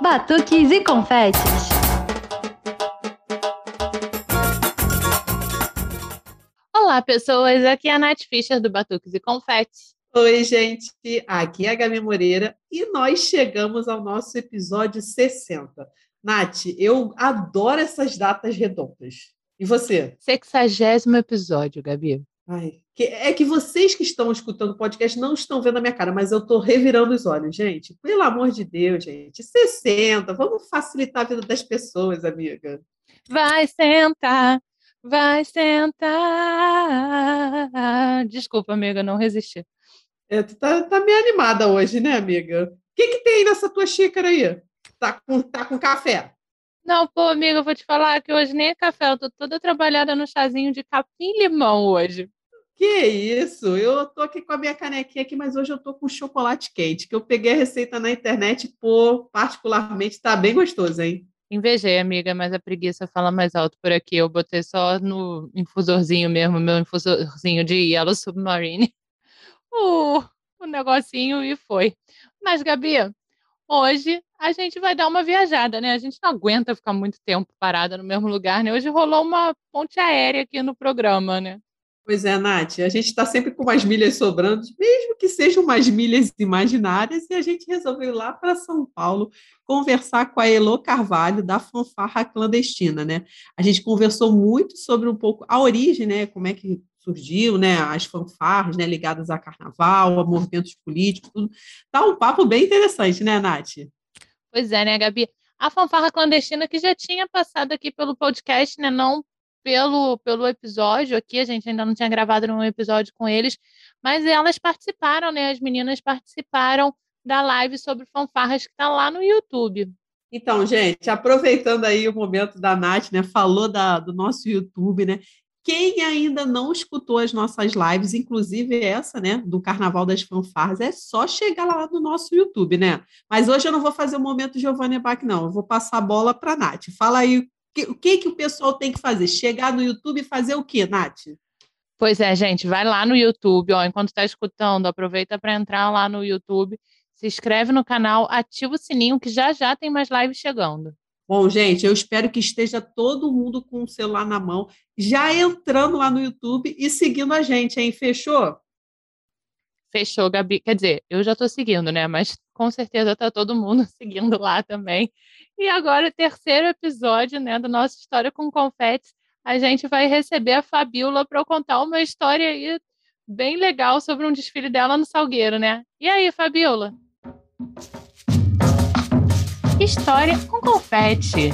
Batuques e confetes. Olá, pessoas. Aqui é a Nath Fischer do Batuques e Confetes. Oi, gente. Aqui é a Gabi Moreira e nós chegamos ao nosso episódio 60. Nath, eu adoro essas datas redondas. E você? Sexagésimo episódio, Gabi. Ai, que, é que vocês que estão escutando o podcast não estão vendo a minha cara, mas eu estou revirando os olhos, gente. Pelo amor de Deus, gente. 60, vamos facilitar a vida das pessoas, amiga. Vai sentar, vai sentar. Desculpa, amiga, não resisti. É, tu tá, tá meio animada hoje, né, amiga? O que, que tem aí nessa tua xícara aí? Tá com, tá com café? Não, pô, amiga, eu vou te falar que hoje nem é café, eu tô toda trabalhada no chazinho de capim-limão hoje. Que isso? Eu tô aqui com a minha canequinha aqui, mas hoje eu tô com chocolate quente, que eu peguei a receita na internet, pô, particularmente tá bem gostoso, hein? Invejei, amiga, mas a preguiça fala mais alto por aqui. Eu botei só no infusorzinho mesmo, meu infusorzinho de Yellow Submarine. O, negocinho e foi. Mas, Gabi, hoje a gente vai dar uma viajada, né? A gente não aguenta ficar muito tempo parada no mesmo lugar, né? Hoje rolou uma ponte aérea aqui no programa, né? Pois é, Nath, a gente está sempre com umas milhas sobrando, mesmo que sejam umas milhas imaginárias, e a gente resolveu ir lá para São Paulo conversar com a Elo Carvalho, da Fanfarra Clandestina, né? A gente conversou muito sobre um pouco a origem, né? Como é que surgiu, né, as fanfarras, né, ligadas a carnaval, a movimentos políticos, tudo. Tá um papo bem interessante, né, Nath? Pois é, né, Gabi? A fanfarra clandestina que já tinha passado aqui pelo podcast, né, não pelo, pelo episódio aqui, a gente ainda não tinha gravado nenhum episódio com eles, mas elas participaram, né, as meninas participaram da live sobre fanfarras que está lá no YouTube. Então, gente, aproveitando aí o momento da Nath, né, falou da, do nosso YouTube, né, quem ainda não escutou as nossas lives, inclusive essa, né, do Carnaval das Fanfarras, é só chegar lá no nosso YouTube, né? Mas hoje eu não vou fazer o momento Giovanni Bach, não. Eu vou passar a bola para a Nath. Fala aí o que, que o pessoal tem que fazer? Chegar no YouTube e fazer o quê, Nath? Pois é, gente, vai lá no YouTube, ó, enquanto está escutando, aproveita para entrar lá no YouTube, se inscreve no canal, ativa o sininho que já já tem mais lives chegando. Bom, gente, eu espero que esteja todo mundo com o celular na mão, já entrando lá no YouTube e seguindo a gente, hein? Fechou? Fechou, Gabi. Quer dizer, eu já estou seguindo, né? Mas com certeza está todo mundo seguindo lá também. E agora, terceiro episódio, né, da nossa história com confetes, a gente vai receber a Fabiola para contar uma história aí bem legal sobre um desfile dela no Salgueiro, né? E aí, Fabiola? História com confete.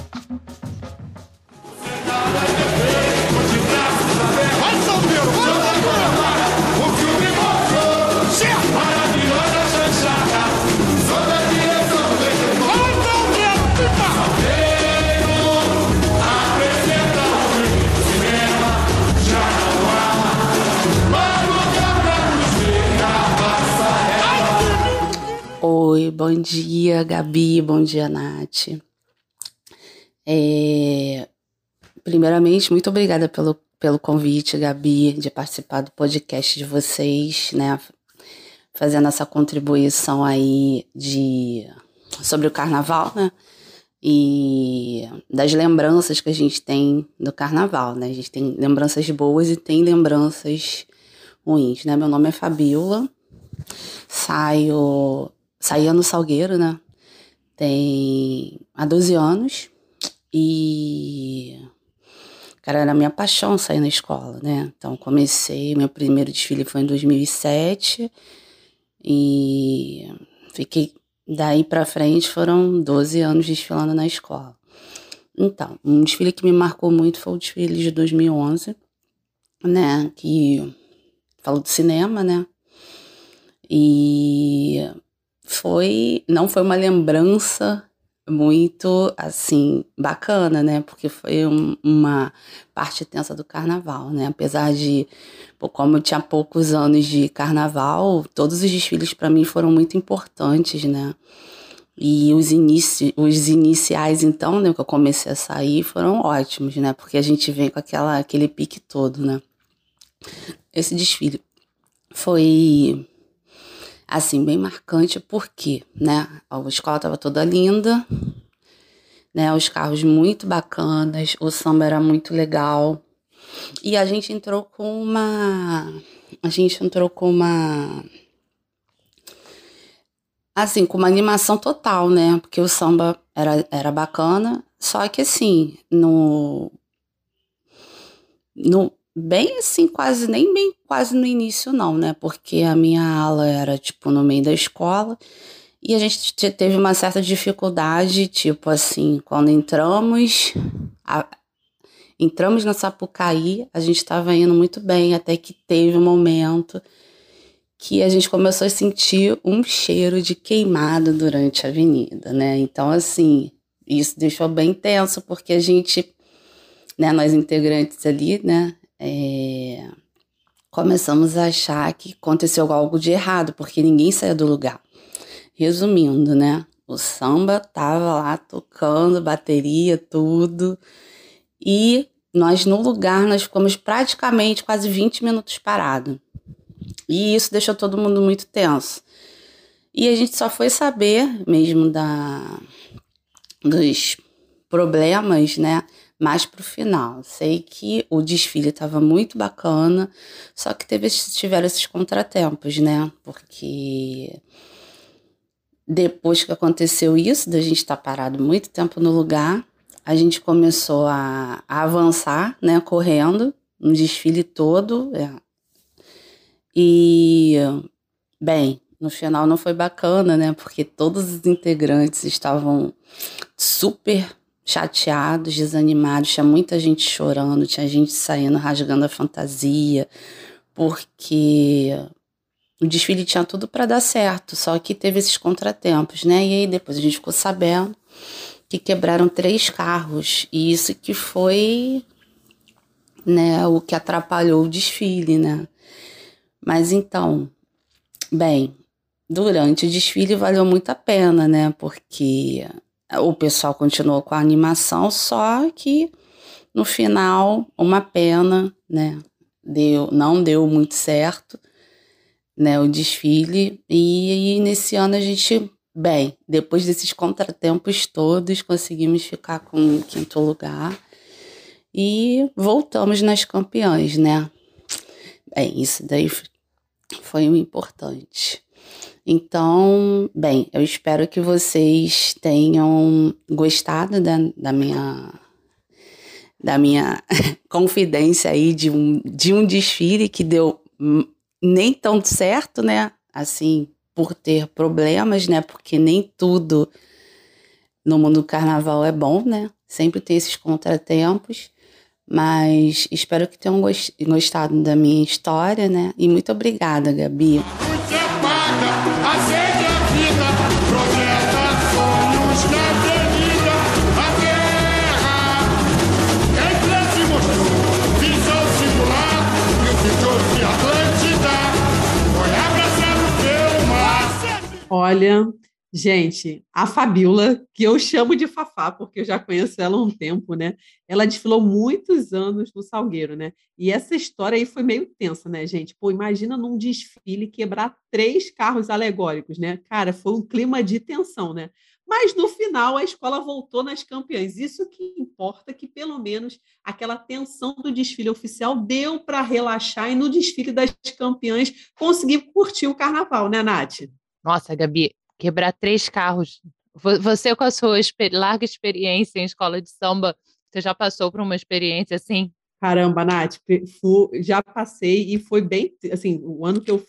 Oi, bom dia, Gabi, bom dia, Nath. É, primeiramente, muito obrigada pelo, pelo convite, Gabi, de participar do podcast de vocês, né? Fazendo essa contribuição aí de sobre o carnaval, né? E das lembranças que a gente tem do carnaval, né? A gente tem lembranças boas e tem lembranças ruins, né? Meu nome é Fabiola, saio saía no Salgueiro, né? Tem há 12 anos. E, cara, era minha paixão sair na escola, né? Então, comecei, meu primeiro desfile foi em 2007. E fiquei, daí pra frente foram 12 anos desfilando na escola. Então, um desfile que me marcou muito foi o desfile de 2011, né? Que falou do cinema, né? E foi não foi uma lembrança muito assim bacana, né? Porque foi um, uma parte tensa do carnaval, né? Apesar de, como eu tinha poucos anos de carnaval, todos os desfiles para mim foram muito importantes, né? E os, inici os iniciais, então, né, que eu comecei a sair, foram ótimos, né? Porque a gente vem com aquela, aquele pique todo, né? Esse desfile foi assim, bem marcante, porque, né, a escola estava toda linda, né, os carros muito bacanas, o samba era muito legal, e a gente entrou com uma, a gente entrou com uma, assim, com uma animação total, né, porque o samba era, era bacana, só que assim, no, no bem assim, quase nem bem quase no início não, né? Porque a minha aula era tipo no meio da escola e a gente teve uma certa dificuldade, tipo assim, quando entramos, a, entramos na Sapucaí, a gente estava indo muito bem, até que teve um momento que a gente começou a sentir um cheiro de queimado durante a avenida, né? Então, assim, isso deixou bem tenso, porque a gente, né, nós integrantes ali, né, é, começamos a achar que aconteceu algo de errado, porque ninguém saía do lugar. Resumindo, né? O samba tava lá tocando, bateria, tudo. E nós, no lugar, nós ficamos praticamente quase 20 minutos parados. E isso deixou todo mundo muito tenso. E a gente só foi saber mesmo da, dos problemas, né? mais pro final. Sei que o desfile estava muito bacana, só que teve, tiveram esses contratempos, né? Porque depois que aconteceu isso, da gente estar tá parado muito tempo no lugar, a gente começou a, a avançar, né? Correndo, um desfile todo. É. E, bem, no final não foi bacana, né? Porque todos os integrantes estavam super chateados, desanimados, tinha muita gente chorando, tinha gente saindo rasgando a fantasia, porque o desfile tinha tudo para dar certo, só que teve esses contratempos, né? E aí depois a gente ficou sabendo que quebraram três carros, e isso que foi né, o que atrapalhou o desfile, né? Mas então, bem, durante o desfile valeu muito a pena, né? Porque o pessoal continuou com a animação, só que no final, uma pena, né? Deu, não deu muito certo, né? O desfile. E, e nesse ano a gente, bem, depois desses contratempos todos, conseguimos ficar com o quinto lugar e voltamos nas campeãs, né? Bem, isso daí foi o importante. Então, bem, eu espero que vocês tenham gostado da, da minha da minha confidência aí de um, de um desfile que deu nem tão certo, né? Assim, por ter problemas, né? Porque nem tudo no mundo do carnaval é bom, né? Sempre tem esses contratempos. Mas espero que tenham gostado da minha história, né? E muito obrigada, Gabi. Olha, gente, a Fabiola, que eu chamo de Fafá, porque eu já conheço ela há um tempo, né? Ela desfilou muitos anos no Salgueiro, né? E essa história aí foi meio tensa, né, gente? Pô, imagina num desfile quebrar três carros alegóricos, né? Cara, foi um clima de tensão, né? Mas no final a escola voltou nas campeãs. Isso que importa, que pelo menos aquela tensão do desfile oficial deu para relaxar e no desfile das campeãs conseguir curtir o carnaval, né, Nath? Nossa, Gabi, quebrar três carros. Você, com a sua larga experiência em escola de samba, você já passou por uma experiência assim? Caramba, Nath, já passei e foi bem. Assim, o ano que, eu,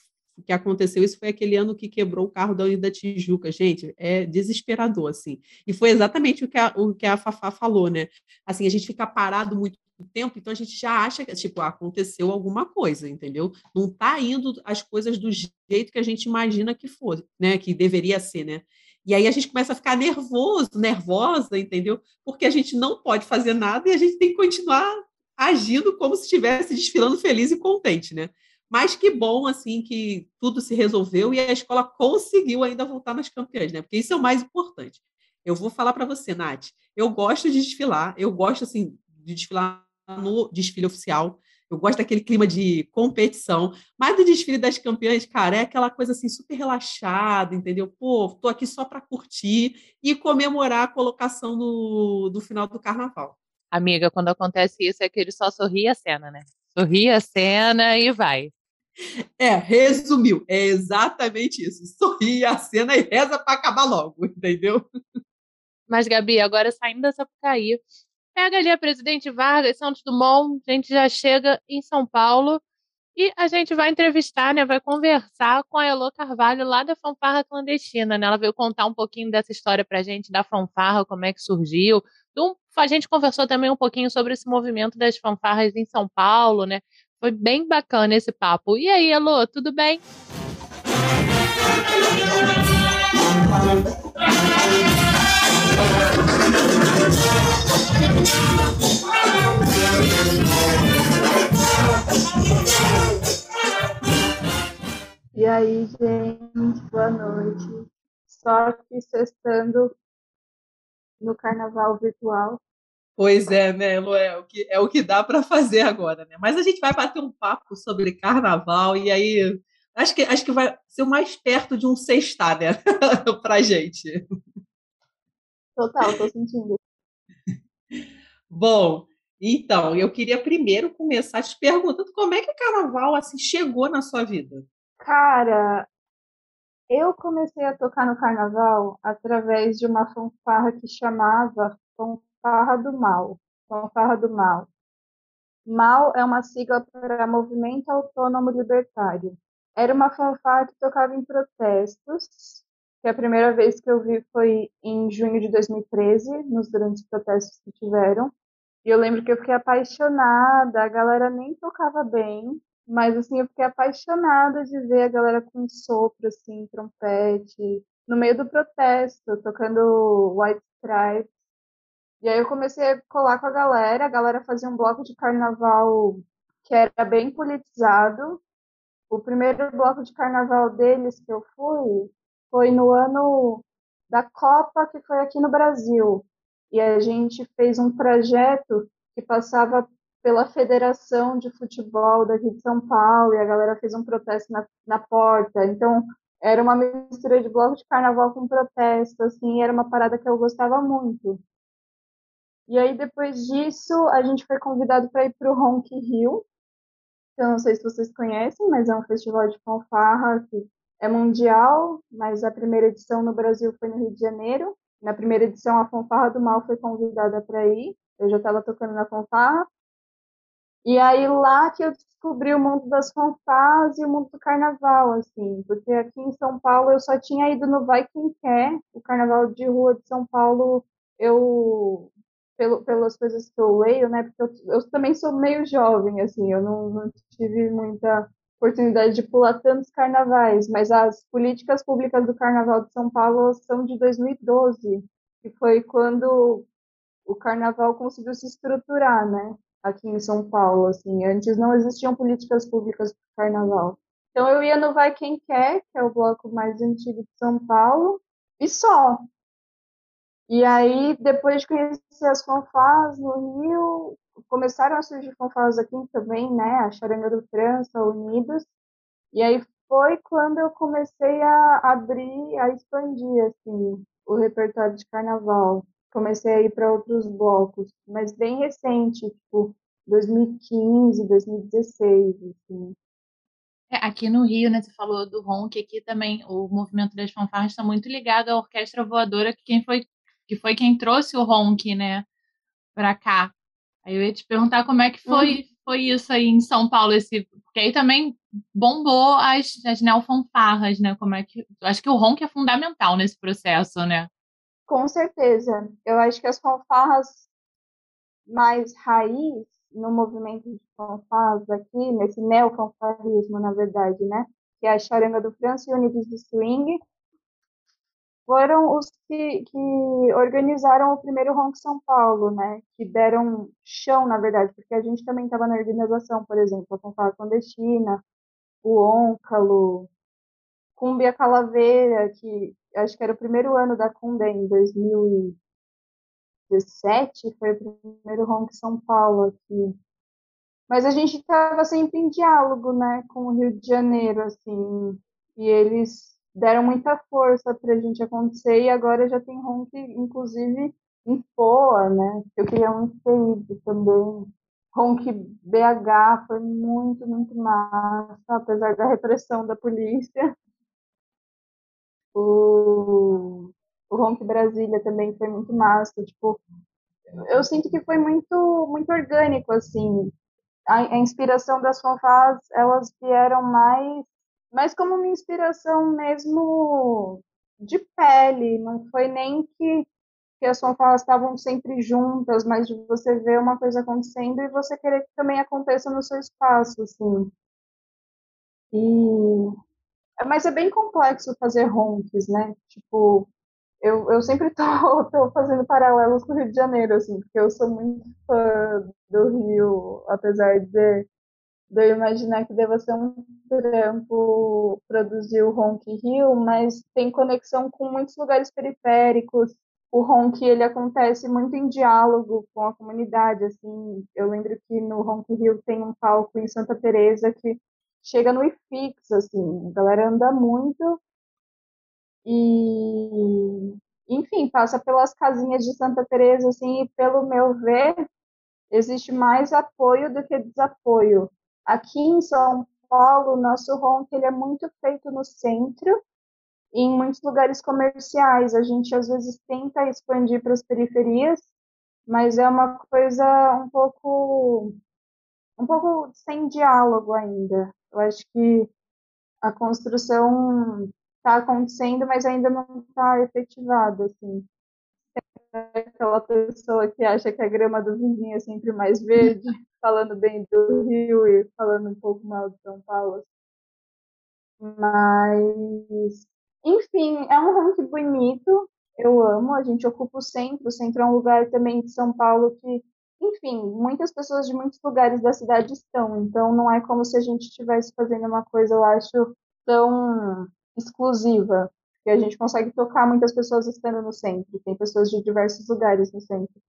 que aconteceu isso foi aquele ano que quebrou o carro da Unida Tijuca. Gente, é desesperador, assim. E foi exatamente o que a, o que a Fafá falou, né? Assim, a gente fica parado muito tempo, então a gente já acha que tipo aconteceu alguma coisa, entendeu? Não está indo as coisas do jeito que a gente imagina que for, né? Que deveria ser, né? E aí a gente começa a ficar nervoso, nervosa, entendeu? Porque a gente não pode fazer nada e a gente tem que continuar agindo como se estivesse desfilando feliz e contente, né? Mas que bom, assim, que tudo se resolveu e a escola conseguiu ainda voltar nas campeãs, né? Porque isso é o mais importante. Eu vou falar para você, Nath, eu gosto de desfilar, eu gosto, assim, de desfilar no desfile oficial. Eu gosto daquele clima de competição. Mas do desfile das campeãs, cara, é aquela coisa assim super relaxada, entendeu? Pô, tô aqui só para curtir e comemorar a colocação no, do final do carnaval. Amiga, quando acontece isso é que ele só sorri a cena, né? Sorri a cena e vai. É, resumiu. É exatamente isso. Sorri a cena e reza para acabar logo, entendeu? Mas, Gabi, agora saindo da Sapucaí, pega ali a Presidente Vargas, Santos Dumont, a gente já chega em São Paulo e a gente vai entrevistar, né? Vai conversar com a Elô Carvalho lá da Fanfarra Clandestina, né? Ela veio contar um pouquinho dessa história pra gente da fanfarra, como é que surgiu. A gente conversou também um pouquinho sobre esse movimento das fanfarras em São Paulo, né? Foi bem bacana esse papo. E aí, Elô, tudo bem? E aí, gente, boa noite. Só que sextando no carnaval virtual. Pois é, né, Lu? É o que, é o que dá para fazer agora, né? Mas a gente vai bater um papo sobre carnaval e aí acho que, acho que vai ser o mais perto de um sextar, né? pra gente. Total, tô sentindo. Bom, então, eu queria primeiro começar te perguntando como é que o carnaval assim chegou na sua vida? Cara, eu comecei a tocar no carnaval através de uma fanfarra que chamava Fanfarra do Mal. Fanfarra do Mal. MAL é uma sigla para Movimento Autônomo Libertário. Era uma fanfarra que tocava em protestos, que a primeira vez que eu vi foi em junho de 2013, nos grandes protestos que tiveram. E eu lembro que eu fiquei apaixonada, a galera nem tocava bem, mas assim, eu fiquei apaixonada de ver a galera com sopro, assim, trompete, no meio do protesto, tocando White Stripes. E aí eu comecei a colar com a galera, a galera fazia um bloco de carnaval que era bem politizado. O primeiro bloco de carnaval deles que eu fui foi no ano da Copa, que foi aqui no Brasil. E a gente fez um trajeto que passava pela Federação de Futebol daqui de São Paulo, e a galera fez um protesto na, na porta. Então, era uma mistura de bloco de carnaval com protesto, assim, era uma parada que eu gostava muito. E aí, depois disso, a gente foi convidado para ir para o Ronk Rio, que eu não sei se vocês conhecem, mas é um festival de fanfarra que é mundial, mas a primeira edição no Brasil foi no Rio de Janeiro. Na primeira edição, a Fanfarra do Mal foi convidada para ir. Eu já estava tocando na fanfarra. E aí lá que eu descobri o mundo das fanfarras e o mundo do carnaval, assim, porque aqui em São Paulo eu só tinha ido no Vai Quem Quer, o carnaval de rua de São Paulo, eu, pelo, pelas coisas que eu leio, né, porque eu, eu também sou meio jovem, assim, eu não, não tive muita oportunidade de pular tantos carnavais, mas as políticas públicas do Carnaval de São Paulo são de 2012, que foi quando o carnaval conseguiu se estruturar, né? aqui em São Paulo, assim. Antes não existiam políticas públicas para carnaval. Então eu ia no Vai Quem Quer, que é o bloco mais antigo de São Paulo, e só. E aí, depois de conhecer as fanfarras no Rio, começaram a surgir fanfarras aqui também, né? A Charanga do França, Unidos. E aí foi quando eu comecei a abrir, a expandir, assim, o repertório de carnaval comecei a ir para outros blocos, mas bem recente, tipo 2015, 2016, assim. É, aqui no Rio, né, você falou do Ronk, aqui também o movimento das fanfarras está muito ligado à orquestra voadora, que quem foi que foi quem trouxe o Ronk, né, para cá. Aí eu ia te perguntar como é que foi, uhum. foi isso aí em São Paulo, esse, porque aí também bombou as, as neofanfarras, né? Como é que. Acho que o ronk é fundamental nesse processo, né? Com certeza. Eu acho que as fanfarras mais raiz no movimento de fanfarras aqui, nesse neofanfarrismo, na verdade, né? Que é a Charanga do França e Unidos de Swing, foram os que, que organizaram o primeiro Ronk São Paulo, né? Que deram chão, na verdade, porque a gente também estava na organização, por exemplo, a fanfarra clandestina, o Ôncalo, Cumbia Calaveira, que acho que era o primeiro ano da Cumbia, em 2017, foi o primeiro Ronk São Paulo aqui. Mas a gente estava sempre em diálogo, né, com o Rio de Janeiro, assim, e eles deram muita força para a gente acontecer e agora já tem ronk, inclusive em Poa, né? Eu queria ter ido também. Ronk BH foi muito, muito massa, apesar da repressão da polícia. O, o Brasília também foi muito massa. Tipo, eu sinto que foi muito, muito orgânico, assim. A, a inspiração das fanfarras, elas vieram mais, mais como uma inspiração mesmo de pele. Não foi nem que que as fanfarras estavam sempre juntas, mas de você ver uma coisa acontecendo e você querer que também aconteça no seu espaço, assim. E... Mas é bem complexo fazer ronques, né? Tipo, eu, eu sempre tô, tô fazendo paralelos com o Rio de Janeiro, assim, porque eu sou muito fã do Rio, apesar de, de eu imaginar que deva ser um trampo produzir o Ronk Rio, mas tem conexão com muitos lugares periféricos, o Ronk ele acontece muito em diálogo com a comunidade, assim, eu lembro que no Ronk Rio tem um palco em Santa Teresa que chega no IFIX, assim, a galera anda muito. E enfim, passa pelas casinhas de Santa Teresa, assim, e pelo meu ver, existe mais apoio do que desapoio. Aqui em São Paulo, o nosso ronk ele é muito feito no centro, em muitos lugares comerciais. A gente às vezes tenta expandir para as periferias, mas é uma coisa um pouco um pouco sem diálogo ainda. Eu acho que a construção está acontecendo, mas ainda não está efetivada, assim. Aquela pessoa que acha que a grama do vizinho é sempre mais verde, falando bem do Rio e falando um pouco mal de São Paulo. Mas enfim, é um ranking bonito, eu amo, a gente ocupa o centro, o centro é um lugar também de São Paulo que, enfim, muitas pessoas de muitos lugares da cidade estão, então não é como se a gente estivesse fazendo uma coisa, eu acho, tão exclusiva, que a gente consegue tocar muitas pessoas estando no centro, tem pessoas de diversos lugares no centro.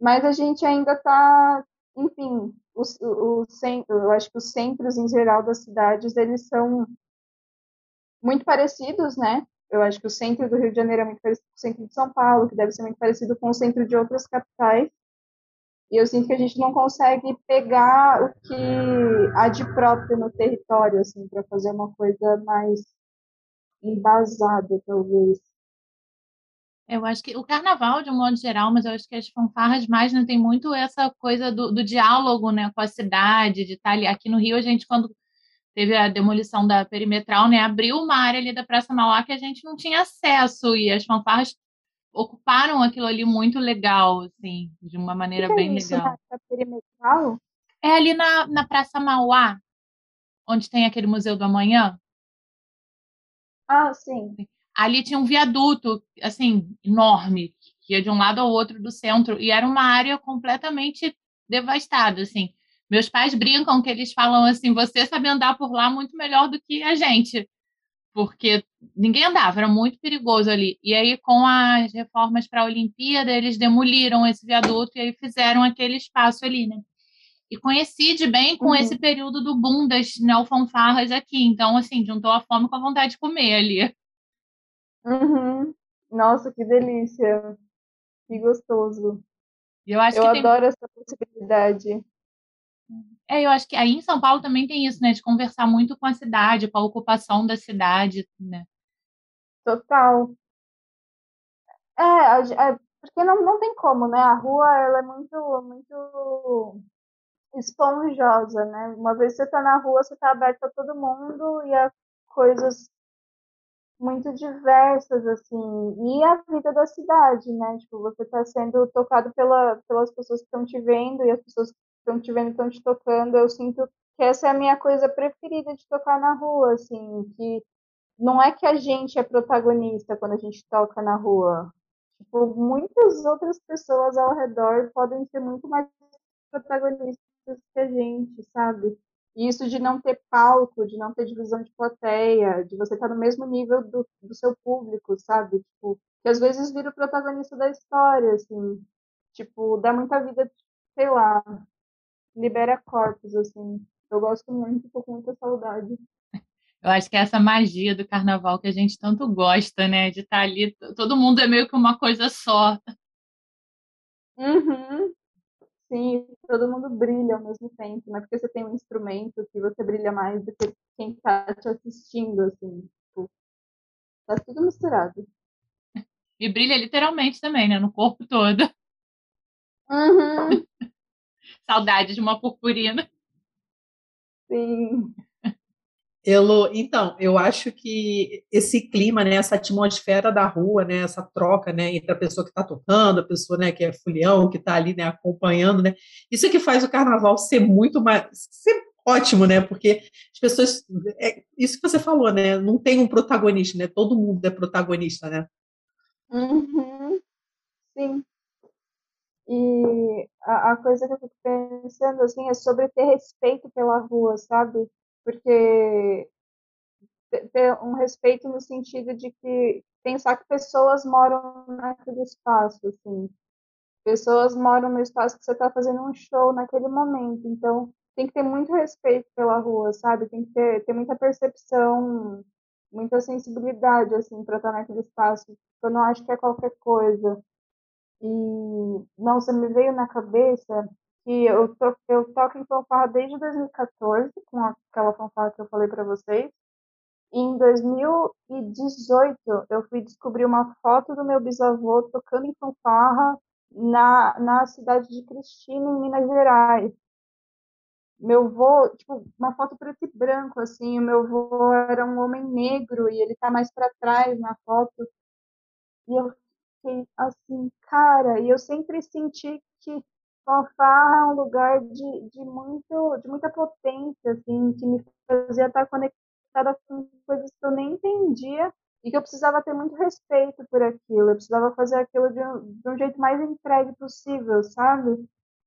Mas a gente ainda está, enfim, o, o, o centro, eu acho que os centros em geral das cidades, eles são muito parecidos, né? Eu acho que o centro do Rio de Janeiro é muito parecido com o centro de São Paulo, que deve ser muito parecido com o centro de outras capitais. E eu sinto que a gente não consegue pegar o que há de próprio no território, assim, para fazer uma coisa mais embasada, talvez. Eu acho que o carnaval, de um modo geral, mas eu acho que as fanfarras mais não né, tem muito essa coisa do, do diálogo né, com a cidade, de estar ali. Aqui no Rio, a gente, quando teve a demolição da perimetral, né? Abriu uma área ali da Praça Mauá que a gente não tinha acesso e as fanfarras ocuparam aquilo ali muito legal, assim, de uma maneira que bem é isso, legal. Perimetral? É ali na, na Praça Mauá, onde tem aquele Museu do Amanhã. Ah, sim. Ali tinha um viaduto, assim, enorme, que ia de um lado ao outro do centro, e era uma área completamente devastada, assim. Meus pais brincam que eles falam assim: você sabe andar por lá muito melhor do que a gente, porque ninguém andava, era muito perigoso ali. E aí, com as reformas para a Olimpíada, eles demoliram esse viaduto e aí fizeram aquele espaço ali, né? E coincide bem com uhum. esse período do boom das neofanfarras aqui. Então, assim, juntou a fome com a vontade de comer ali. Uhum. Nossa, que delícia! Que gostoso. Eu, acho eu adoro tem... essa possibilidade. É, eu acho que aí em São Paulo também tem isso, né? De conversar muito com a cidade, com a ocupação da cidade, né? Total. É, é porque não, não tem como, né? A rua, ela é muito, muito esponjosa, né? Uma vez você tá na rua, você tá aberto a todo mundo e a coisas muito diversas, assim, e a vida da cidade, né? Tipo, você está sendo tocado pela, pelas pessoas que estão te vendo e as pessoas que estão te vendo, estão te tocando. Eu sinto que essa é a minha coisa preferida de tocar na rua, assim, que não é que a gente é protagonista quando a gente toca na rua. Tipo, muitas outras pessoas ao redor podem ser muito mais protagonistas que a gente, sabe? E isso de não ter palco, de não ter divisão de plateia, de você estar no mesmo nível do, do seu público, sabe? Tipo, que às vezes vira o protagonista da história, assim. Tipo, dá muita vida, sei lá. libera corpos, assim. Eu gosto muito, tô com muita saudade. Eu acho que é essa magia do carnaval que a gente tanto gosta, né? De estar ali, todo mundo é meio que uma coisa só. Uhum. Sim, todo mundo brilha ao mesmo tempo, não é porque você tem um instrumento que você brilha mais do que quem está te assistindo, assim. Tipo, tá tudo misturado. E brilha literalmente também, né? No corpo todo. Uhum. Saudade de uma purpurina. Sim. Elo, então, eu acho que esse clima, né, essa atmosfera da rua, né, essa troca, né, entre a pessoa que está tocando, a pessoa, né, que é fulião, que está ali, né, acompanhando, né, isso é que faz o carnaval ser muito mais, ser ótimo, né, porque as pessoas, é isso que você falou, né, não tem um protagonista, né, todo mundo é protagonista, né. Uhum. Sim. E a, a coisa que eu fico pensando, assim, é sobre ter respeito pela rua, sabe? Porque ter um respeito no sentido de que pensar que pessoas moram naquele espaço, assim. Pessoas moram no espaço que você está fazendo um show naquele momento. Então, tem que ter muito respeito pela rua, sabe? Tem que ter, ter muita percepção, muita sensibilidade, assim, para estar naquele espaço. Eu não acho que é qualquer coisa. E, nossa, me veio na cabeça que eu, to, eu toco em fanfarra desde 2014, com aquela fanfarra que eu falei para vocês. E em 2018, eu fui descobrir uma foto do meu bisavô tocando em fanfarra na, na cidade de Cristina, em Minas Gerais. Meu avô, tipo, uma foto preto e branco, assim, o meu avô era um homem negro e ele tá mais para trás na foto. E eu fiquei assim, cara, e eu sempre senti que fanfarra é um lugar de, de, muito, de muita potência, assim, que me fazia estar conectada com coisas que eu nem entendia e que eu precisava ter muito respeito por aquilo. Eu precisava fazer aquilo de um, de um jeito mais entregue possível, sabe?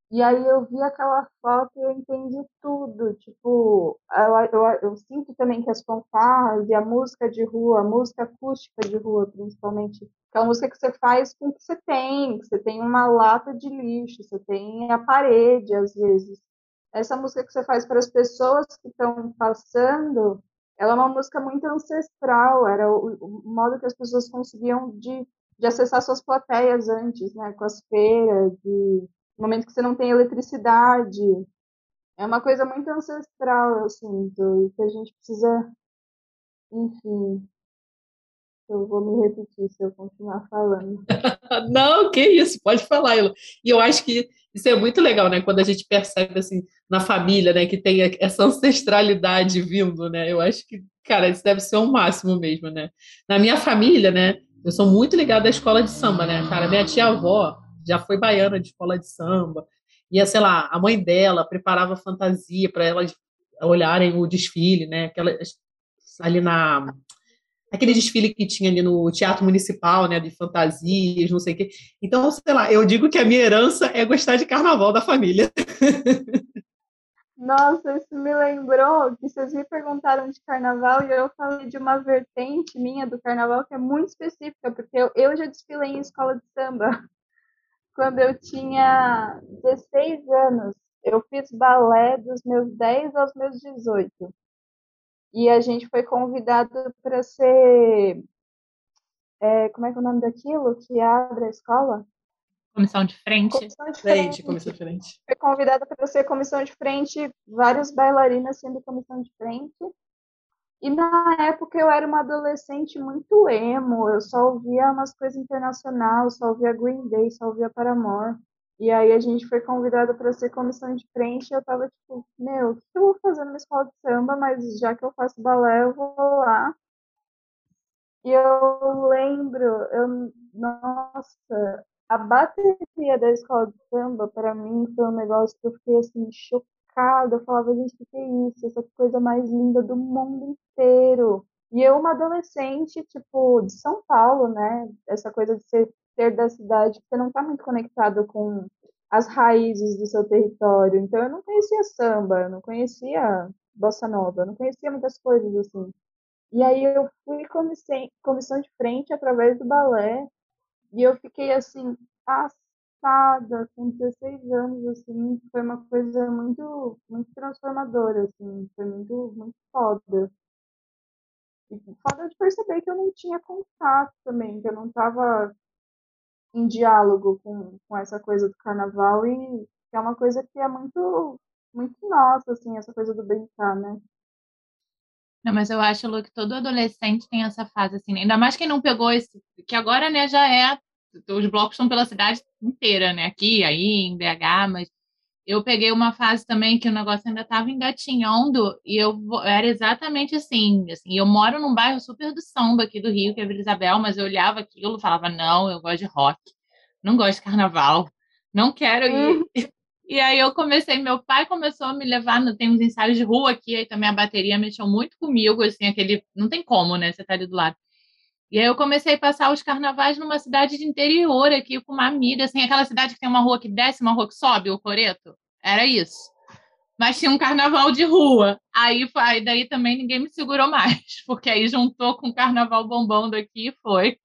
E aí eu vi aquela foto e eu entendi tudo. Tipo, eu, eu, eu, sinto também que as fanfarras e a música de rua, a música acústica de rua, principalmente, aquela música que você faz com o que você tem, que você tem uma lata de lixo, você tem a parede, às vezes. Essa música que você faz para as pessoas que estão passando, ela é uma música muito ancestral, era o, o modo que as pessoas conseguiam de, de acessar suas plateias antes, né, com as feiras, de no momento que você não tem eletricidade. É uma coisa muito ancestral, eu sinto, e que a gente precisa, enfim, eu vou me repetir se eu continuar falando. Não, que isso, pode falar, Elo. E eu acho que isso é muito legal, né? Quando a gente percebe, assim, na família, né, que tem essa ancestralidade vindo, né? Eu acho que, cara, isso deve ser o um máximo mesmo, né? Na minha família, né, eu sou muito ligada à escola de samba, né, cara? Minha tia-avó, já foi baiana de escola de samba. Ia, sei lá, a mãe dela preparava fantasia para elas olharem o desfile, né? Aquela, ali na aquele desfile que tinha ali no Teatro Municipal, né, de fantasias, não sei o quê. Então, sei lá, eu digo que a minha herança é gostar de carnaval da família. Nossa, isso me lembrou que vocês me perguntaram de carnaval e eu falei de uma vertente minha do carnaval que é muito específica, porque eu, eu já desfilei em escola de samba quando eu tinha 16 anos. Eu fiz balé dos meus 10 aos meus 18. E a gente foi convidado para ser. É, como é que é o nome daquilo que abre a escola? Comissão de frente. Comissão de frente. Comissão de frente. Foi convidada para ser comissão de frente, várias bailarinas sendo comissão de frente. E na época eu era uma adolescente muito emo, eu só ouvia umas coisas internacionais, só ouvia Green Day, só ouvia Paramore. E aí a gente foi convidada para ser comissão de frente e eu tava tipo, meu, o que eu vou fazer numa escola de samba, mas já que eu faço balé, eu vou lá. E eu lembro, eu, nossa, a bateria da escola de samba, para mim, foi um negócio que eu fiquei assim, chocada eu falava, gente, o que é isso? Essa coisa mais linda do mundo inteiro. E eu, uma adolescente, tipo, de São Paulo, né? Essa coisa de ser, ser da cidade, você não tá muito conectado com as raízes do seu território. Então, eu não conhecia samba, eu não conhecia bossa nova, eu não conhecia muitas coisas assim. E aí eu fui comissão, comissão de frente através do balé e eu fiquei assim com 16 anos, assim, foi uma coisa muito, muito transformadora, assim, foi muito, muito foda. E foda de perceber que eu não tinha contato também, que eu não estava em diálogo com, com essa coisa do carnaval e é uma coisa que é muito, muito nossa, assim, essa coisa do brincar, né? Não, mas eu acho, Lu, que todo adolescente tem essa fase, assim, né? ainda mais quem não pegou esse, que agora, né, já é, os blocos estão pela cidade inteira, né, aqui, aí, em BH, mas eu peguei uma fase também que o negócio ainda estava engatinhando e eu era exatamente assim, assim, eu moro num bairro super do samba aqui do Rio, que é Vila Isabel, mas eu olhava aquilo e falava, não, eu gosto de rock, não gosto de carnaval, não quero ir. Hum. E aí eu comecei, meu pai começou a me levar, tem uns ensaios de rua aqui, aí também a bateria mexeu muito comigo, assim, aquele, não tem como, né, você tá ali do lado. E aí eu comecei a passar os carnavais numa cidade de interior aqui com uma amiga, assim, aquela cidade que tem uma rua que desce, uma rua que sobe, o Coreto. Era isso. Mas tinha um carnaval de rua. Aí, aí daí também ninguém me segurou mais, porque aí juntou com o carnaval bombando aqui e foi.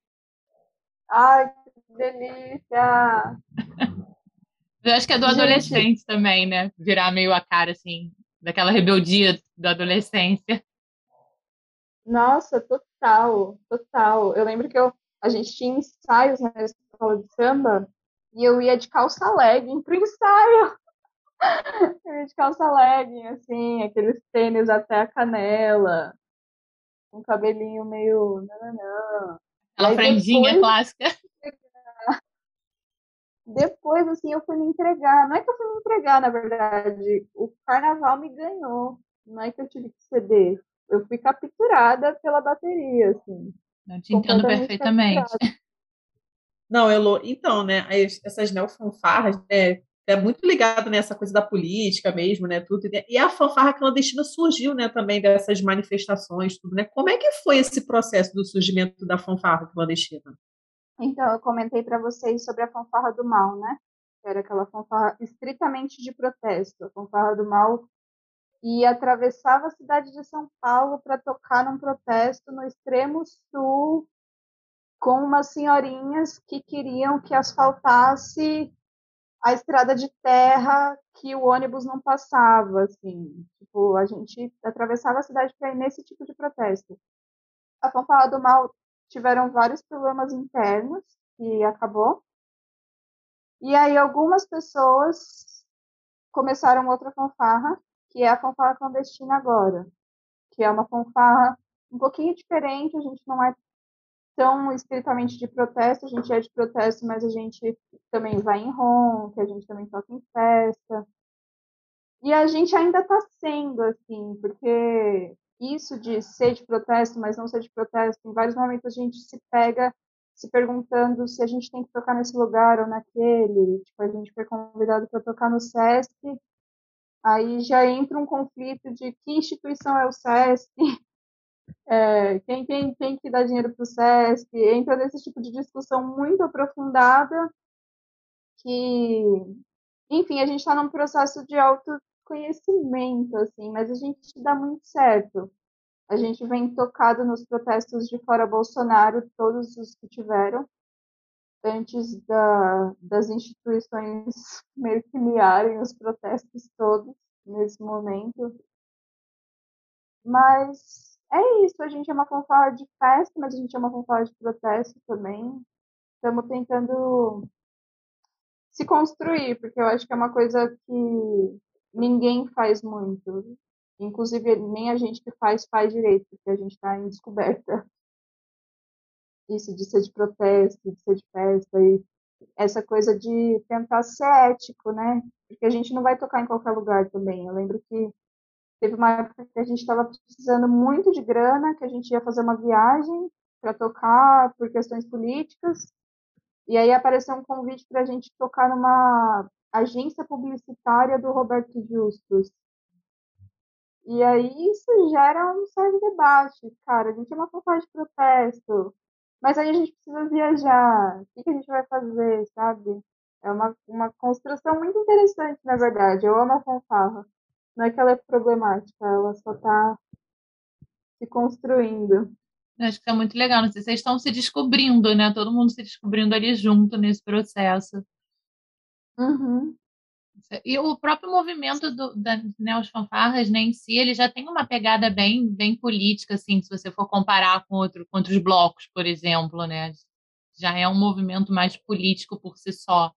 Ai, que delícia! Eu acho que é do Gente. adolescente também, né? Virar meio a cara, assim, daquela rebeldia da adolescência. Nossa, total, total. Eu lembro que eu, a gente tinha ensaios na escola de samba e eu ia de calça legging pro ensaio. Eu ia de calça legging, assim, aqueles tênis até a canela, um cabelinho meio. Nananã. Aquela franjinha depois, clássica. Depois, assim, eu fui me entregar. Não é que eu fui me entregar, na verdade. O carnaval me ganhou. Não é que eu tive que ceder eu fui capturada pela bateria, assim. Não te entendo perfeitamente. Capturada. Não, Elo, então, né, essas neofanfarras, né, é muito ligado nessa coisa da política mesmo, né, tudo, e a fanfarra clandestina surgiu, né, também dessas manifestações, tudo, né, como é que foi esse processo do surgimento da fanfarra clandestina? Então, eu comentei para vocês sobre a fanfarra do mal, né, era aquela fanfarra estritamente de protesto, a fanfarra do mal e atravessava a cidade de São Paulo para tocar num protesto no extremo sul com umas senhorinhas que queriam que asfaltasse a estrada de terra que o ônibus não passava, assim. Tipo, a gente atravessava a cidade para ir nesse tipo de protesto. A fanfarra do mal tiveram vários problemas internos e acabou. E aí algumas pessoas começaram outra fanfarra que é a fanfarra clandestina agora, que é uma fanfarra um pouquinho diferente, a gente não é tão estritamente de protesto, a gente é de protesto, mas a gente também vai em ronque, a gente também toca em festa. E a gente ainda está sendo, assim, porque isso de ser de protesto, mas não ser de protesto, em vários momentos a gente se pega se perguntando se a gente tem que tocar nesse lugar ou naquele. Tipo, a gente foi convidado para tocar no SESC Aí já entra um conflito de que instituição é o SESC, é, quem, quem tem que dar dinheiro para o SESC, entra nesse tipo de discussão muito aprofundada que, enfim, a gente está num processo de autoconhecimento, assim, mas a gente dá muito certo. A gente vem tocado nos protestos de fora Bolsonaro, todos os que tiveram, antes da, das instituições meio que miarem os protestos todos nesse momento. Mas é isso, a gente é uma fanfarra de festa, mas a gente é uma fanfarra de protesto também. Estamos tentando se construir, porque eu acho que é uma coisa que ninguém faz muito. Inclusive, nem a gente que faz faz direito, porque a gente está em descoberta isso de ser de protesto, de ser de festa e essa coisa de tentar ser ético, né? Porque a gente não vai tocar em qualquer lugar também. Eu lembro que teve uma época que a gente estava precisando muito de grana, que a gente ia fazer uma viagem para tocar por questões políticas. E aí apareceu um convite para a gente tocar numa agência publicitária do Roberto Justus. E aí isso gera um certo debate, cara. A gente é uma fanfarra de protesto. Mas aí a gente precisa viajar. O que, que a gente vai fazer, sabe? É uma, uma construção muito interessante, na verdade. Eu amo a fanfarra. Não é que ela é problemática, ela só está se construindo. Eu acho que é muito legal. Não sei, vocês estão se descobrindo, né? Todo mundo se descobrindo ali junto nesse processo. Uhum. E o próprio movimento do, da né, os fanfarras né, em si, ele já tem uma pegada bem, bem política, assim, se você for comparar com, outro, com outros blocos, por exemplo, né? Já é um movimento mais político por si só.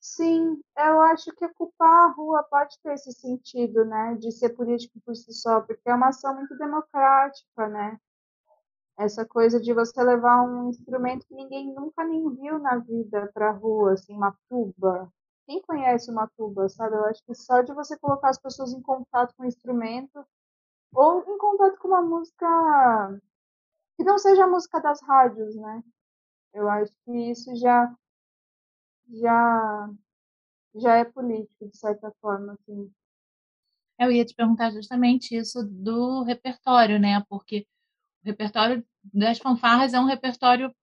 Sim, eu acho que ocupar a rua pode ter esse sentido, né, de ser político por si só, porque é uma ação muito democrática, né? Essa coisa de você levar um instrumento que ninguém nunca nem viu na vida para a rua, assim, uma tuba. Quem conhece uma tuba, sabe? Eu acho que só de você colocar as pessoas em contato com o instrumento ou em contato com uma música que não seja a música das rádios, né? Eu acho que isso já já já é político de certa forma, assim. Eu ia te perguntar justamente isso do repertório, né? Porque o repertório das fanfarras é um repertório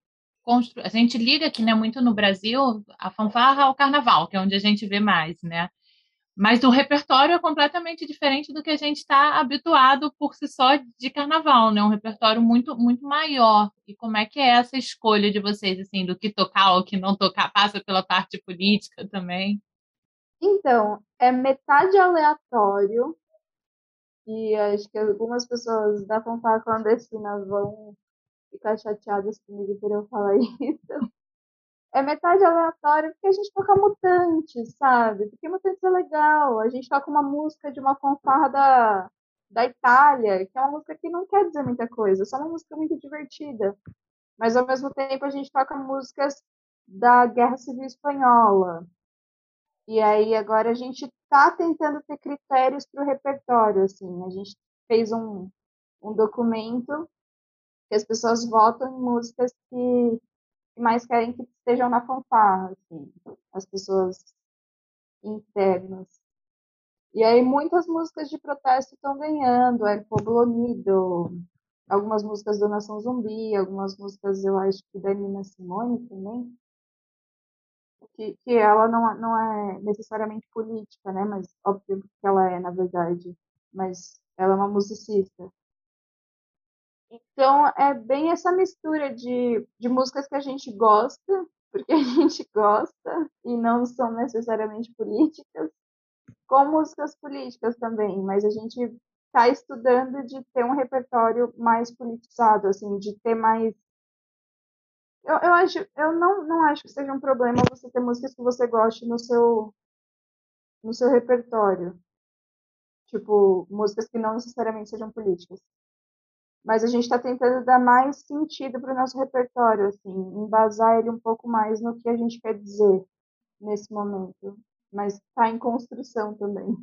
constru... a gente liga aqui, né, muito no Brasil, a fanfarra ao carnaval, que é onde a gente vê mais, né? Mas o repertório é completamente diferente do que a gente está habituado por si só de carnaval, né? Um repertório muito muito maior. E como é que é essa escolha de vocês, assim, do que tocar ou que não tocar? Passa pela parte política também? Então, é metade aleatório. E acho que algumas pessoas da fanfarra clandestina vão ficar chateadas comigo por eu falar isso é metade aleatório porque a gente toca Mutantes, sabe? Porque Mutantes é legal. A gente toca uma música de uma fanfarra da, da Itália, que é uma música que não quer dizer muita coisa, só uma música muito divertida. Mas ao mesmo tempo a gente toca músicas da Guerra Civil Espanhola. E aí agora a gente está tentando ter critérios para o repertório, assim. A gente fez um, um documento que as pessoas votam em músicas que mais querem que estejam na fanfarra, assim, as pessoas internas. E aí muitas músicas de protesto estão ganhando, é Povo Unido, algumas músicas da Nação Zumbi, algumas músicas eu acho que da Nina Simone também, que, que ela não, não é necessariamente política, né, mas óbvio que ela é, na verdade, mas ela é uma musicista. Então, é bem essa mistura de, de músicas que a gente gosta, porque a gente gosta, e não são necessariamente políticas, com músicas políticas também, mas a gente está estudando de ter um repertório mais politizado, assim, de ter mais. Eu, eu, acho, eu não, não acho que seja um problema você ter músicas que você goste no seu, no seu repertório. Tipo, músicas que não necessariamente sejam políticas mas a gente está tentando dar mais sentido para o nosso repertório, assim, embasar ele um pouco mais no que a gente quer dizer nesse momento, mas está em construção também.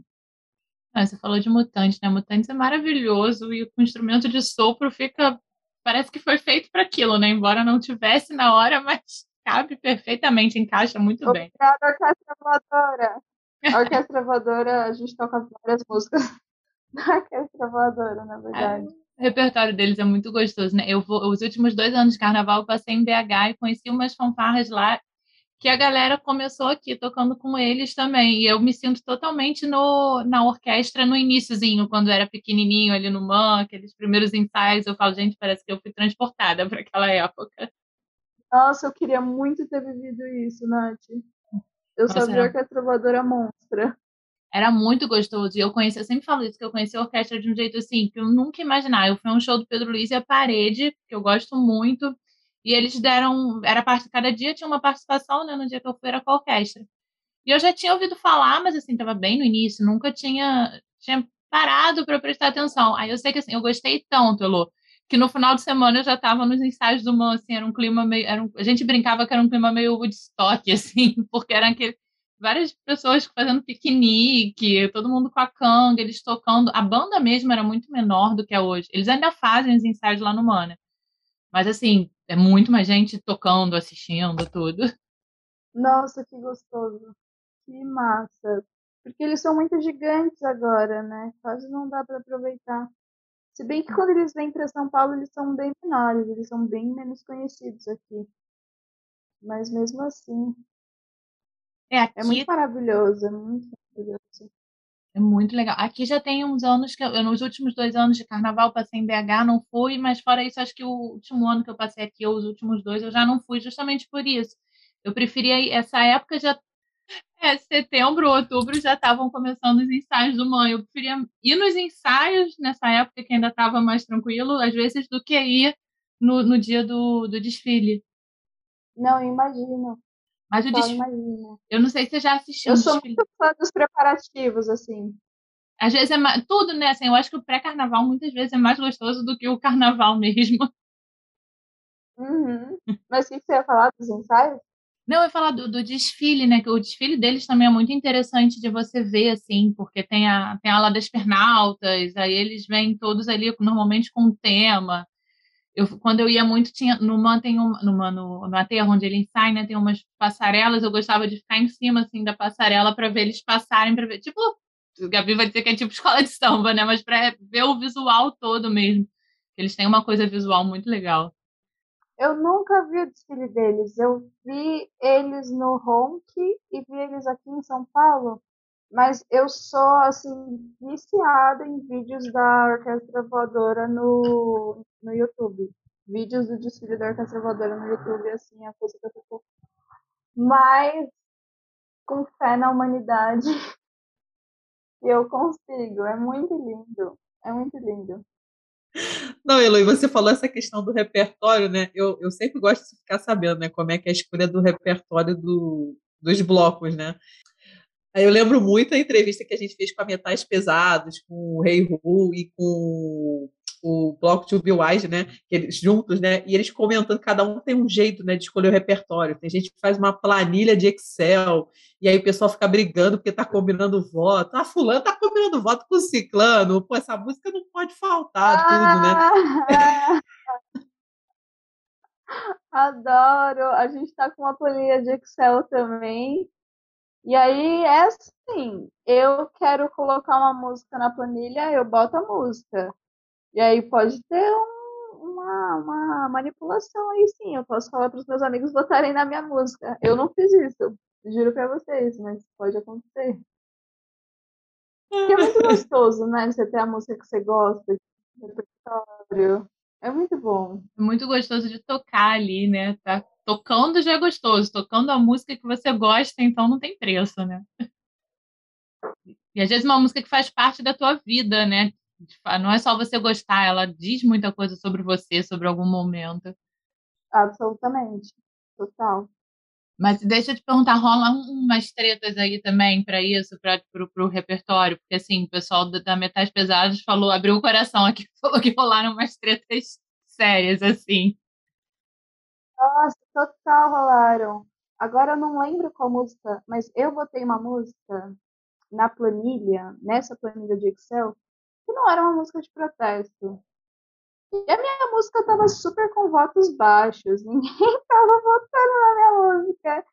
Ah, você falou de Mutantes, né? Mutantes é maravilhoso e o instrumento de sopro fica. Parece que foi feito para aquilo, né? Embora não tivesse na hora, mas cabe perfeitamente, encaixa muito Obrigada, bem. Obrigada, Orquestra Voadora. A Orquestra Voadora, a gente toca várias músicas da Orquestra Voadora, na verdade. É. O repertório deles é muito gostoso, né? Eu vou, os últimos dois anos de carnaval eu passei em BH e conheci umas fanfarras lá que a galera começou aqui tocando com eles também. E eu me sinto totalmente no, na orquestra no iníciozinho, quando era pequenininho ali no MAN, aqueles primeiros ensaios. Eu falo, gente, parece que eu fui transportada para aquela época. Nossa, eu queria muito ter vivido isso, Nath. Eu Nossa, sabia que a trovadora monstra era muito gostoso. E eu conheci, eu sempre falo isso, que eu conheci a orquestra de um jeito assim, que eu nunca imaginava. Eu fui um show do Pedro Luiz e a Parede, que eu gosto muito, e eles deram, era parte, cada dia tinha uma participação, né, no dia que eu fui era com a orquestra. E eu já tinha ouvido falar, mas assim, tava bem no início, nunca tinha, tinha parado para prestar atenção. Aí eu sei que assim, eu gostei tanto, Elô, que no final de semana eu já estava nos ensaios do Man, assim, era um clima meio, um, a gente brincava que era um clima meio Woodstock, assim, porque era aquele várias pessoas fazendo piquenique, todo mundo com a canga, eles tocando. A banda mesmo era muito menor do que é hoje. Eles ainda fazem os ensaios lá no Mana. Mas assim, é muito mais gente tocando, assistindo, tudo. Nossa, que gostoso. Que massa. Porque eles são muito gigantes agora, né? Quase não dá para aproveitar. Se bem que quando eles vêm para São Paulo, eles são bem menores, eles são bem menos conhecidos aqui. Mas mesmo assim, é, aqui... é muito maravilhoso, é muito maravilhoso. É muito legal. Aqui já tem uns anos que eu, nos últimos dois anos de carnaval, passei em BH, não fui, mas fora isso, acho que o último ano que eu passei aqui, ou os últimos dois, eu já não fui justamente por isso. Eu preferia essa época já É, setembro, outubro já estavam começando os ensaios do mãe. Eu preferia ir nos ensaios nessa época que ainda estava mais tranquilo, às vezes, do que ir no, no dia do, do desfile. Não, imagino. Mas o desfile. Eu não sei se você já assistiu Eu sou desfile. muito fã dos preparativos, assim. Às vezes é mais. Tudo, né? Assim, eu acho que o pré-carnaval muitas vezes é mais gostoso do que o carnaval mesmo. Uhum. Mas o que que você ia falar dos ensaios? Não, eu ia falar do, do desfile, né? Que o desfile deles também é muito interessante de você ver, assim, porque tem a, tem a ala das pernaltas, aí eles vêm todos ali normalmente com um tema. Eu, quando eu ia muito, tinha numa tem uma, numa, no, no aterro onde ele ensaia, né? Tem umas passarelas, eu gostava de ficar em cima, assim, da passarela para ver eles passarem, para ver, tipo, o Gabi vai dizer que é tipo escola de samba, né? Mas para ver o visual todo mesmo. Eles têm uma coisa visual muito legal. Eu nunca vi o desfile deles. Eu vi eles no Ronk e vi eles aqui em São Paulo. Mas eu sou, assim, viciada em vídeos da Orquestra Voadora no, no YouTube. Vídeos do desfile da Orquestra Voadora no YouTube, assim, é a coisa que eu fico mais com fé na humanidade. Eu consigo. É muito lindo. É muito lindo. Não, Eloy, você falou essa questão do repertório, né? Eu, eu sempre gosto de ficar sabendo, né, como é que é a escolha do repertório do, dos blocos, né? Eu lembro muito a entrevista que a gente fez com a Metais Pesados, com o Rei Ru e com o bloco de Ubi Wise, né? Eles, juntos, né? E eles comentando, cada um tem um jeito, né, de escolher o repertório. Tem gente que faz uma planilha de Excel, e aí o pessoal fica brigando porque tá combinando voto. Ah, fulano tá combinando voto com o ciclano. Pô, essa música não pode faltar, tudo, né? Ah! Adoro! A gente tá com uma planilha de Excel também. E aí é assim, eu quero colocar uma música na planilha, eu boto a música. E aí pode ter um- uma, uma manipulação aí sim. Eu posso falar para os meus amigos votarem na minha música. Eu não fiz isso, juro pra vocês, mas pode acontecer. Porque é muito gostoso, né? Você ter a música que você gosta, repertório. É muito bom. É muito gostoso de tocar ali, né? Tá tocando já é gostoso, tocando a música que você gosta, então não tem preço, né? E às vezes uma música que faz parte da tua vida, né? Não é só você gostar, ela diz muita coisa sobre você, sobre algum momento. Absolutamente. Total. Mas deixa eu te perguntar, rola um- umas tretas aí também para isso, para pro repertório? Porque assim, o pessoal da, da Metais Pesados falou, abriu o coração aqui, falou que rolaram umas tretas sérias, assim. Nossa, total rolaram. Agora eu não lembro qual música, mas eu botei uma música na planilha, nessa planilha de Excel, que não era uma música de protesto. E a minha música tava super com votos baixos, ninguém tava votando na minha música.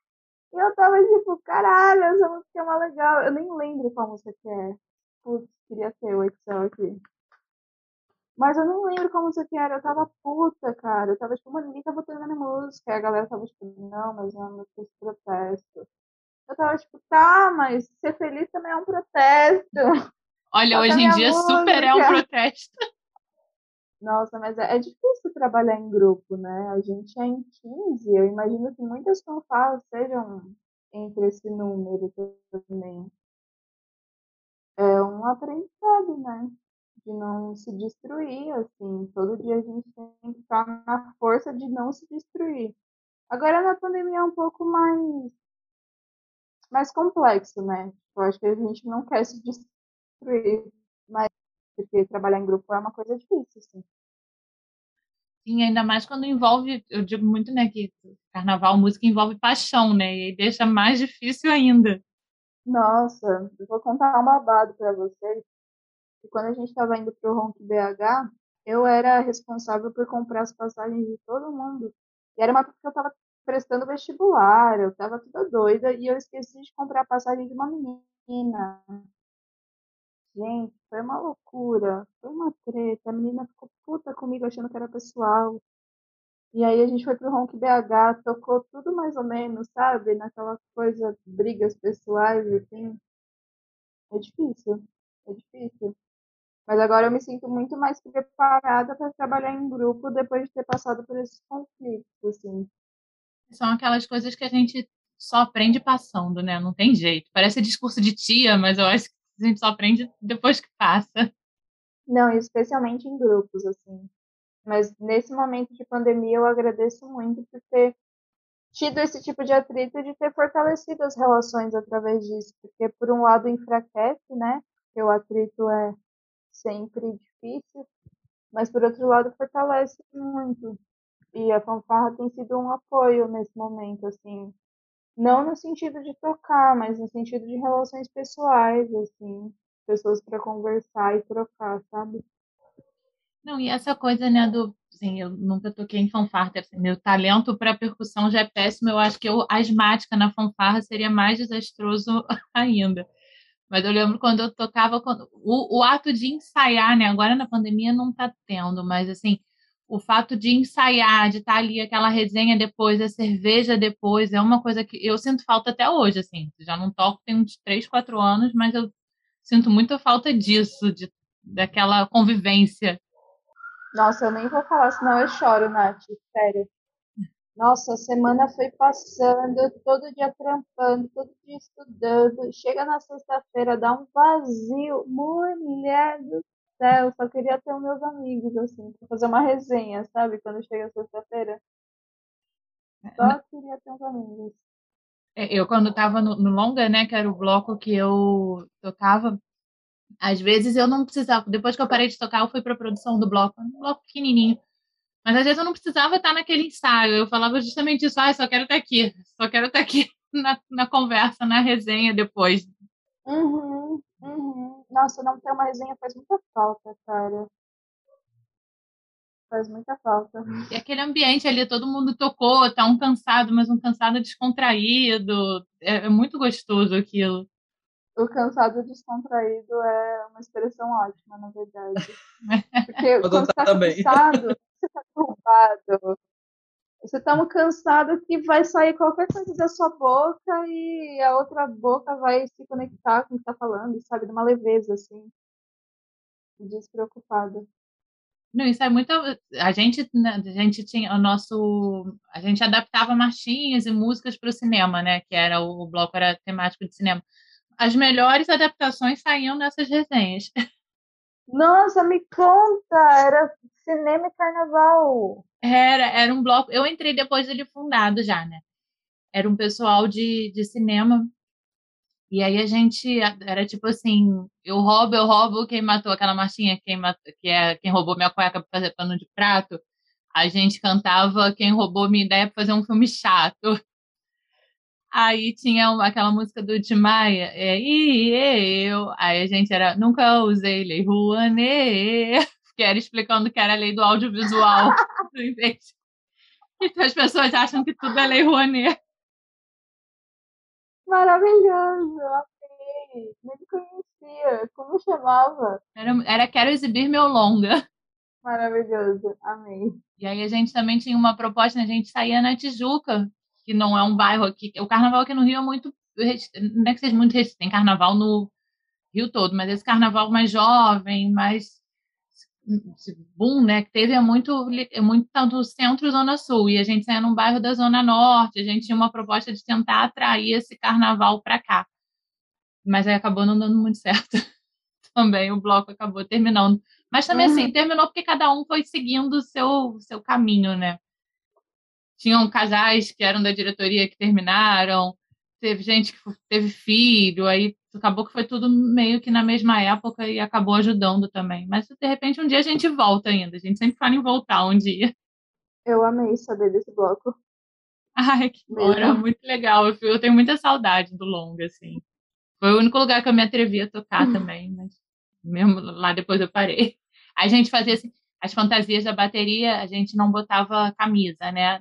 E eu tava tipo, caralho, essa música é uma legal. Eu nem lembro qual música que é. Putz, queria ter o Excel aqui. Mas eu nem lembro qual música que era. Eu tava puta, cara. Eu tava tipo, mano, ninguém tá votando na minha música. E a galera tava tipo, não, mas é uma música de protesto. Eu tava tipo, tá, mas ser feliz também é um protesto. Olha, Toca hoje em dia super é um música. protesto. Nossa, mas é, é difícil trabalhar em grupo, né? A gente é em 15. Eu imagino que muitas fanfarras sejam entre esse número também. É um aprendizado, né? De não se destruir, assim. Todo dia a gente tem que estar na força de não se destruir. Agora na pandemia é um pouco mais, mais complexo, né? Eu acho que a gente não quer se destruir, mas porque trabalhar em grupo é uma coisa difícil, assim. Sim, ainda mais quando envolve, eu digo muito, né, que carnaval, música envolve paixão, né? E aí deixa mais difícil ainda. Nossa, eu vou contar um babado pra vocês. Que quando a gente estava indo pro Ronk BH, eu era responsável por comprar as passagens de todo mundo. E era uma época que eu tava prestando vestibular, eu tava toda doida e eu esqueci de comprar a passagem de uma menina. Gente, foi uma loucura, foi uma treta. A menina ficou puta comigo achando que era pessoal. E aí a gente foi pro Ronk BH, tocou tudo mais ou menos, sabe? Naquela coisa, brigas pessoais, assim. É difícil, é difícil. Mas agora eu me sinto muito mais preparada para trabalhar em grupo depois de ter passado por esses conflitos, assim. São aquelas coisas que a gente só aprende passando, né? Não tem jeito. Parece discurso de tia, mas eu acho que a gente só aprende depois que passa. Não, especialmente em grupos, assim. Mas nesse momento de pandemia eu agradeço muito por ter tido esse tipo de atrito e de ter fortalecido as relações através disso. Porque, por um lado, enfraquece, né? Porque o atrito é sempre difícil, mas, por outro lado, fortalece muito. E a fanfarra tem sido um apoio nesse momento, assim. Não no sentido de tocar, mas no sentido de relações pessoais, assim. Pessoas para conversar e trocar, sabe? Não, e essa coisa, né, do. Assim, eu nunca toquei em fanfarra, assim, meu talento para percussão já é péssimo. Eu acho que eu, asmática na fanfarra seria mais desastroso ainda. Mas eu lembro quando eu tocava, quando, o, o ato de ensaiar, né? Agora na pandemia não está tendo, mas assim, o fato de ensaiar, de estar tá ali aquela resenha depois, a cerveja depois, é uma coisa que eu sinto falta até hoje, assim. Já não toco tem uns 3, 4 anos, mas eu sinto muita falta disso, de, daquela convivência. Nossa, eu nem vou falar, senão eu choro, Nath, sério. Nossa, a semana foi passando, todo dia trampando, todo dia estudando. Chega na sexta-feira, dá um vazio. Mulher do céu, só queria ter os meus amigos, assim, pra fazer uma resenha, sabe? Quando chega sexta-feira. Só é, queria ter uns amigos. É, eu, quando estava no, no, Longa, né, que era o bloco que eu tocava, às vezes eu não precisava. Depois que eu parei de tocar, eu fui para a produção do bloco, um bloco pequenininho. Mas às vezes eu não precisava estar naquele ensaio. Eu falava justamente isso, ah, só quero estar aqui, só quero estar aqui na, na conversa, na resenha depois. Uhum, uhum. Nossa, não ter uma resenha faz muita falta, cara. Faz muita falta. E aquele ambiente ali, todo mundo tocou, tá um cansado, mas um cansado descontraído. É, é muito gostoso aquilo. O cansado descontraído é uma expressão ótima, na verdade. Porque quando você tá cansado, você tá culpado. Você tá um cansado que vai sair qualquer coisa da sua boca e a outra boca vai se conectar com o que tá falando, sabe? De uma leveza, assim. Despreocupada. Não, isso é muito. A gente, né, a gente tinha o nosso. A gente adaptava marchinhas e músicas para o cinema, né? Que era o bloco era temático de cinema. As melhores adaptações saíam nessas resenhas. Nossa, me conta! Era cinema e carnaval. Era, era um bloco. Eu entrei depois dele fundado já, né? Era um pessoal de, de cinema. E aí a gente era tipo assim, eu roubo, eu roubo, quem matou aquela marchinha, quem matou, que é quem roubou minha cueca para fazer pano de prato. A gente cantava quem roubou minha ideia para fazer um filme chato. Aí tinha uma, aquela música do Tim Maia, é, e eu. Aí a gente era, nunca usei Lei Rouanet, que era explicando que era a lei do audiovisual, Então as pessoas acham que tudo é Lei Rouanet. Maravilhoso, amei. Nem conhecia. Como chamava? Era, era Quero Exibir Meu Longa. Maravilhoso, amei. E aí a gente também tinha uma proposta, a gente saía na Tijuca, que não é um bairro aqui. O carnaval aqui no Rio é muito. Não é que seja muito restrito, tem carnaval no Rio todo, mas esse carnaval mais jovem, mais boom, né, que teve é muito, é muito tanto centro zona sul e a gente saía num bairro da zona norte, a gente tinha uma proposta de tentar atrair esse carnaval para cá, mas aí acabou não dando muito certo. também o bloco acabou terminando, mas também assim, uhum. assim terminou porque cada um foi seguindo o seu seu caminho, né? Tinham casais que eram da diretoria que terminaram, teve gente que teve filho, aí acabou que foi tudo meio que na mesma época e acabou ajudando também. Mas de repente um dia a gente volta ainda. A gente sempre fala em voltar um dia. Eu amei saber desse bloco. Ai, que hora, muito legal. Eu, tenho muita saudade do longa, assim. Foi o único lugar que eu me atrevi a tocar uhum. também, mas mesmo lá depois eu parei. A gente fazia assim, as fantasias da bateria, a gente não botava camisa, né?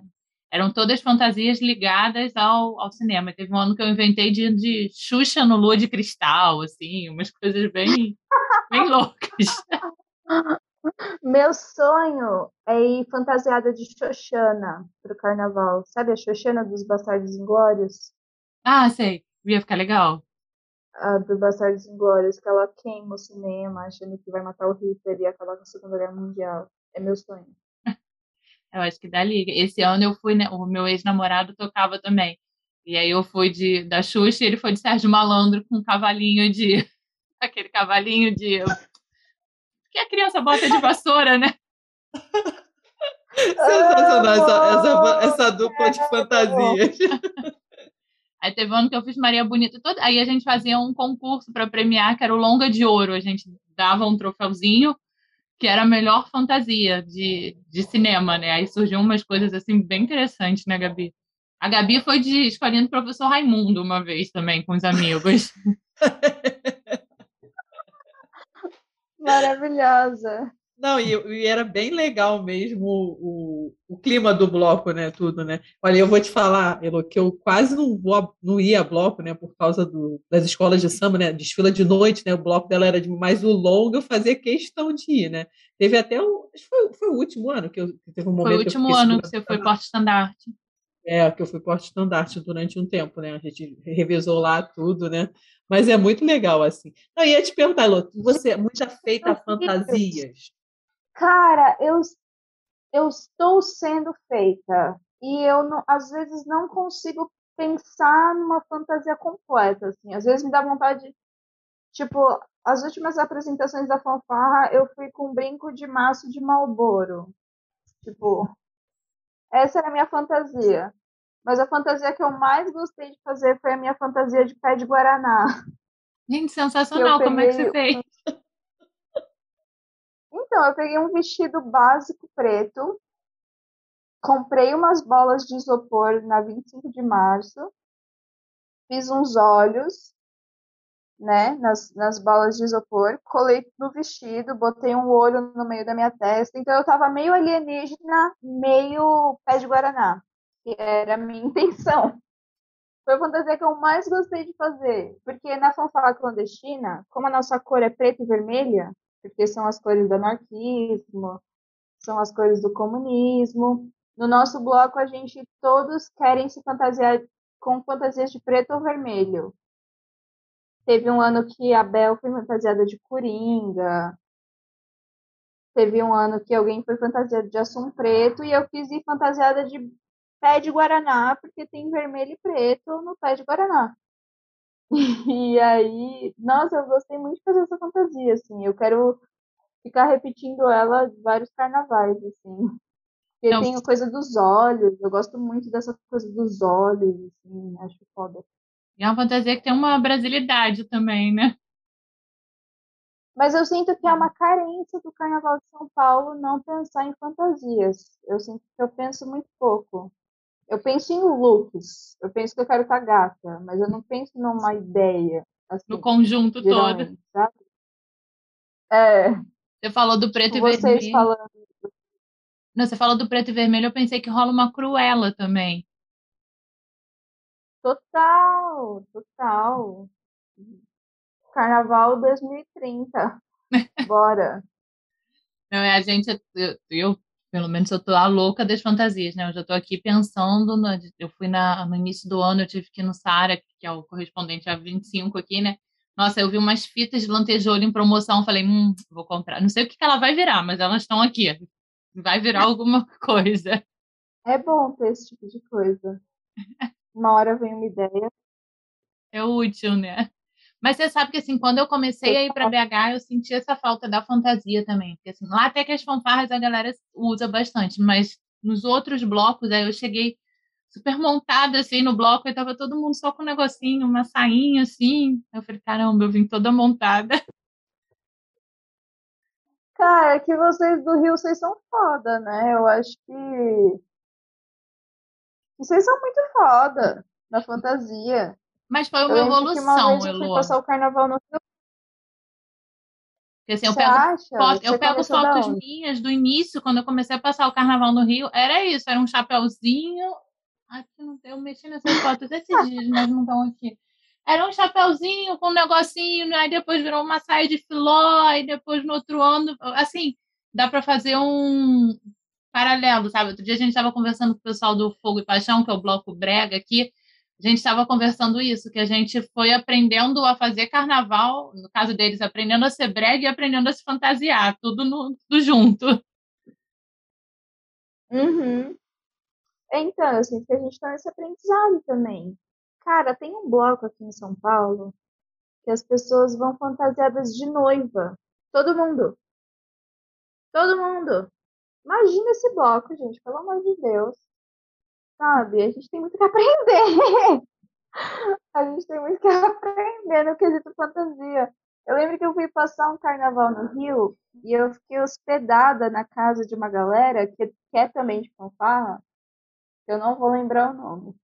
Eram todas fantasias ligadas ao, ao cinema. Teve um ano que eu inventei de, de Xuxa no Lua de Cristal, assim, umas coisas bem, bem loucas. Meu sonho é ir fantasiada de Xoxana pro carnaval. Sabe a Xoxana dos Bastardos Inglórios? Ah, sei. Ia ficar legal. A do Bastardos Inglórios, que ela queima o cinema achando que vai matar o Hitler e acabar com a Segunda Guerra Mundial. É meu sonho. Eu acho que dá liga. Esse ano eu fui, né? O meu ex-namorado tocava também. E aí eu fui de, da Xuxa e ele foi de Sérgio Malandro com um cavalinho de. aquele cavalinho de. que a criança bota de vassoura, né? Sensacional essa, essa, essa dupla de fantasias. Aí teve um ano que eu fiz Maria Bonita. Todo... Aí a gente fazia um concurso para premiar, que era o Longa de Ouro. A gente dava um troféuzinho, que era a melhor fantasia de, de cinema, né? Aí surgiu umas coisas assim bem interessantes, né, Gabi? A Gabi foi de escolhendo o professor Raimundo uma vez também, com os amigos. Maravilhosa. Não, e, e, era bem legal mesmo o, o, o, clima do bloco, né? Tudo, né? Olha, eu vou te falar, Elo, que eu quase não, vou, não ia a bloco, né? Por causa do, das escolas de samba, né? Desfila de noite, né? O bloco dela era de mais o longo, eu fazia questão de ir, né? Teve até o. Acho que foi, foi o último ano que, eu, que teve um momento. Foi o último ano que você foi porte-estandarte. É, que eu fui porte-estandarte durante um tempo, né? A gente revisou lá tudo, né? Mas é muito legal, assim. Eu ia te perguntar, Elo, você é muito feita a fantasias? Cara, eu, eu estou sendo feita e eu não, às vezes não consigo pensar numa fantasia completa, assim. Às vezes me dá vontade, tipo, as últimas apresentações da fanfarra eu fui com um brinco de maço de Malboro. Tipo, essa era a minha fantasia. Mas a fantasia que eu mais gostei de fazer foi a minha fantasia de pé de Guaraná. Gente, sensacional. Como é que você fez? Então, eu peguei um vestido básico preto, comprei umas bolas de isopor na 25 de março, fiz uns olhos, né, nas, nas bolas de isopor, colei no vestido, botei um olho no meio da minha testa, então eu tava meio alienígena, meio pé de Guaraná, que era a minha intenção. Foi a fantasia que eu mais gostei de fazer, porque na fanfarra clandestina, como a nossa cor é preta e vermelha, porque são as cores do anarquismo, são as cores do comunismo. No nosso bloco, a gente todos querem se fantasiar com fantasias de preto ou vermelho. Teve um ano que a Bel foi fantasiada de Coringa. Teve um ano que alguém foi fantasiado de Assum Preto e eu fiz ir fantasiada de pé de Guaraná, porque tem vermelho e preto no pé de Guaraná. E aí, nossa, eu gostei muito de fazer essa fantasia, assim. Eu quero ficar repetindo ela vários carnavais, assim. Porque Não. tem a coisa dos olhos, eu gosto muito dessa coisa dos olhos, assim, acho foda. E é uma fantasia que tem uma brasilidade também, né? Mas eu sinto que é uma carência do Carnaval de São Paulo não pensar em fantasias. Eu sinto que eu penso muito pouco. Eu penso em looks. Eu penso que eu quero estar gata, mas eu não penso numa ideia. Assim, no conjunto todo. Sabe? É. Você falou do preto tipo e vermelho. Vocês falando. Não, você falou do preto e vermelho, eu pensei que rola uma cruela também. Total, total. Carnaval 2030. Bora. Não, é a gente, eu, eu pelo menos eu tô a louca das fantasias, né? Eu já tô aqui pensando, eu fui na, no início do ano, eu tive que ir no Sara, que é o correspondente a 25 aqui, né? Nossa, eu vi umas fitas de lantejouro em promoção, falei, hum, vou comprar. Não sei o que, que ela vai virar, mas elas estão aqui. Vai virar alguma coisa. É bom ter esse tipo de coisa. Uma hora vem uma ideia. É útil, né? Mas você sabe que, assim, quando eu comecei a ir para BH, eu senti essa falta da fantasia também. Porque, assim, lá até que as fanfarras a galera usa bastante, mas nos outros blocos, aí eu cheguei super montada, assim, no bloco, e tava todo mundo só com um negocinho, uma sainha, assim. Eu falei, caramba, eu vim toda montada. Cara, é que vocês do Rio, vocês são foda, né? Eu acho que... Vocês são muito foda na fantasia. Mas foi uma eu evolução, uma passar o carnaval no Rio. Porque, assim, eu pego, foto, eu pego fotos minhas do início, quando eu comecei a passar o carnaval no Rio, era isso, era um chapéuzinho. Aqui não eu mexi nessas fotos esses dias, mas não estão aqui. Era um chapéuzinho com um negocinho, aí depois virou uma saia de filó, aí depois no outro ano, assim, dá para fazer um paralelo, sabe? Outro dia a gente estava conversando com o pessoal do Fogo e Paixão, que é o bloco brega aqui, a gente estava conversando isso, que a gente foi aprendendo a fazer carnaval, no caso deles, aprendendo a ser brega e aprendendo a se fantasiar, tudo, no, tudo junto. Uhum. Então, eu sinto que a gente está nesse aprendizado também. Cara, tem um bloco aqui em São Paulo que as pessoas vão fantasiadas de noiva. Todo mundo. Todo mundo. Imagina esse bloco, gente, pelo amor de Deus. Sabe? A gente tem muito que aprender. a gente tem muito que aprender no quesito fantasia. Eu lembro que eu fui passar um carnaval no Rio e eu fiquei hospedada na casa de uma galera que, que é também de fanfarra, eu não vou lembrar o nome.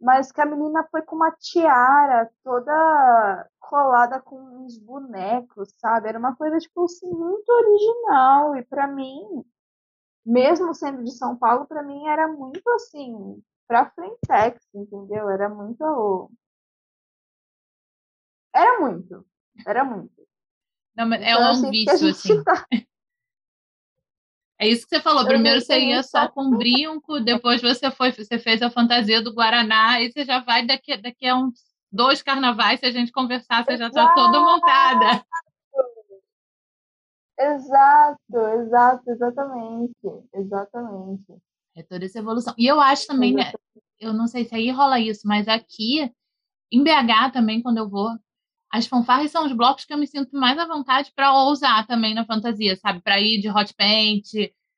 Mas que a menina foi com uma tiara toda colada com uns bonecos, sabe? Era uma coisa, tipo assim, muito original. E para mim, mesmo sendo de São Paulo, para mim era muito assim, pra frentex, entendeu? Era muito. Era muito. Era muito. Não, mas é então, é um assim, vício, assim. Tá... É isso que você falou. Primeiro você ia só com brinco, depois você foi, você fez a fantasia do Guaraná, e você já vai daqui, daqui a uns dois carnavais, se a gente conversar, você já está toda montada. Exato, exato, exatamente. Exatamente. É toda essa evolução. E eu acho também, né, eu não sei se aí rola isso, mas aqui, em BH também, quando eu vou, as fanfarras são os blocos que eu me sinto mais à vontade para ousar também na fantasia, sabe? Para ir de hot paint,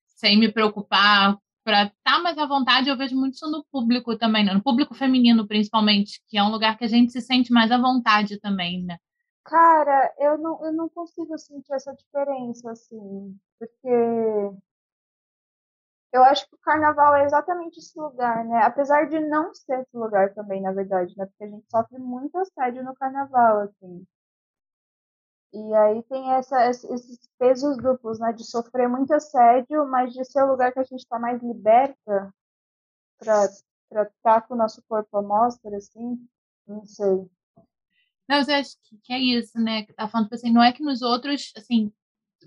sem me preocupar, para estar tá mais à vontade. Eu vejo muito isso no público também, né? no público feminino principalmente, que é um lugar que a gente se sente mais à vontade também, né? Cara, eu não, eu não consigo sentir essa diferença, assim, porque eu acho que o carnaval é exatamente esse lugar, né? Apesar de não ser esse lugar também, na verdade, né? Porque a gente sofre muito assédio no carnaval, assim. E aí tem essa, esses pesos duplos, né? De sofrer muito assédio, mas de ser o lugar que a gente está mais liberta para estar tá com o nosso corpo à mostra, assim. Não sei. Não, eu acho que é isso, né? Tá falando, tipo assim, não é que nos outros, assim,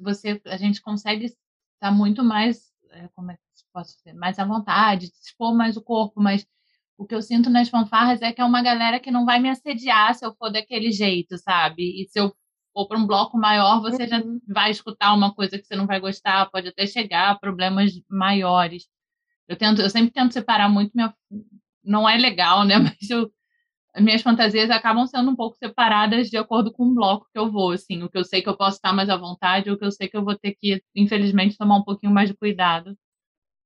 você, a gente consegue estar tá muito mais, é, como é que posso dizer, mais à vontade, expor mais o corpo, mas o que eu sinto nas fanfarras é que é uma galera que não vai me assediar se eu for daquele jeito, sabe? E se eu for para um bloco maior, você já uhum. vai escutar uma coisa que você não vai gostar, pode até chegar a problemas maiores. Eu tento, eu sempre tento separar muito minha não é legal, né? Mas eu, minhas fantasias acabam sendo um pouco separadas de acordo com o bloco que eu vou, assim, o que eu sei que eu posso estar mais à vontade, o que eu sei que eu vou ter que, infelizmente, tomar um pouquinho mais de cuidado.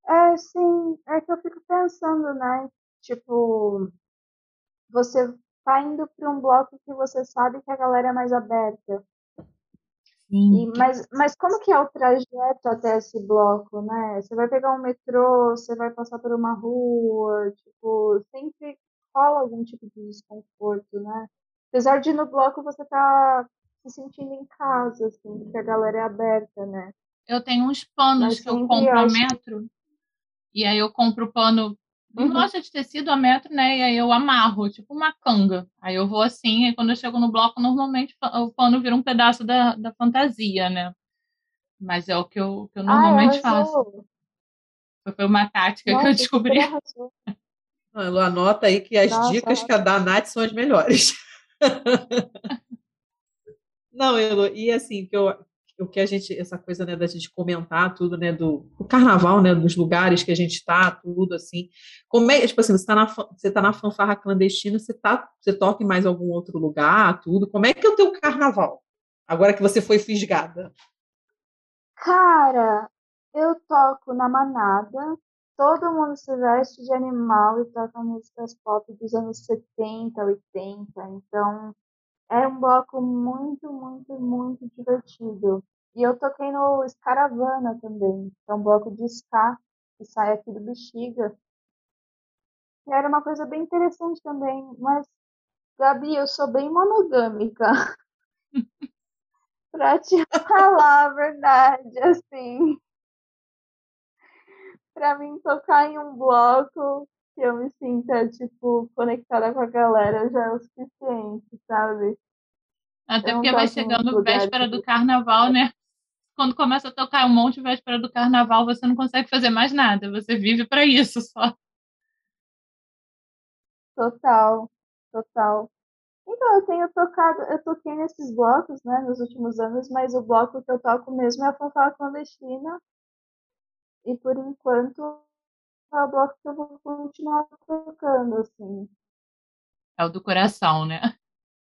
É, sim, é que eu fico pensando, né? Tipo, você tá indo para um bloco que você sabe que a galera é mais aberta. Sim. E, mas, mas como que é o trajeto até esse bloco, né? Você vai pegar um metrô, você vai passar por uma rua, tipo, sempre rola algum tipo de desconforto, né? Apesar de no bloco você tá se sentindo em casa, assim, porque a galera é aberta, né? Eu tenho uns panos mas, que eu compro ao metro e aí eu compro o pano uhum. loja de tecido a metro, né? E aí eu amarro, tipo uma canga. Aí eu vou assim, e quando eu chego no bloco, normalmente o pano vira um pedaço da, da fantasia, né? Mas é o que eu, que eu normalmente ah, faço. Foi uma tática Nossa, que eu descobri. Anota aí que as Nossa, dicas que a da Nath são as melhores. Não, Elo, e assim, que eu, o que a gente, essa coisa, né, da gente comentar tudo, né, do, do carnaval, né, dos lugares que a gente está, tudo assim. Como é, tipo assim, você está na, você tá na fanfarra clandestina, você tá, você toca em mais algum outro lugar, tudo. Como é que é o teu carnaval? Agora que você foi fisgada. Cara, eu toco na manada, todo mundo se veste de animal e toca músicas pop dos anos 70, 80, então é um bloco muito, muito, muito divertido. E eu toquei no Escaravana também, que é um bloco de ska que sai aqui do Bexiga. E era uma coisa bem interessante também, mas, Gabi, eu sou bem monogâmica. pra te falar a verdade, assim. Pra mim, tocar em um bloco que eu me sinta, tipo, conectada com a galera já é o suficiente, sabe? Até porque vai chegando véspera do carnaval, né? Quando começa a tocar um monte de véspera do carnaval, você não consegue fazer mais nada, você vive para isso só. Total, total. Então, eu tenho tocado, eu toquei nesses blocos, né, nos últimos anos, mas o bloco que eu toco mesmo é a fanfarra clandestina. E por enquanto é o bloco que eu vou continuar tocando, assim. É o do coração, né?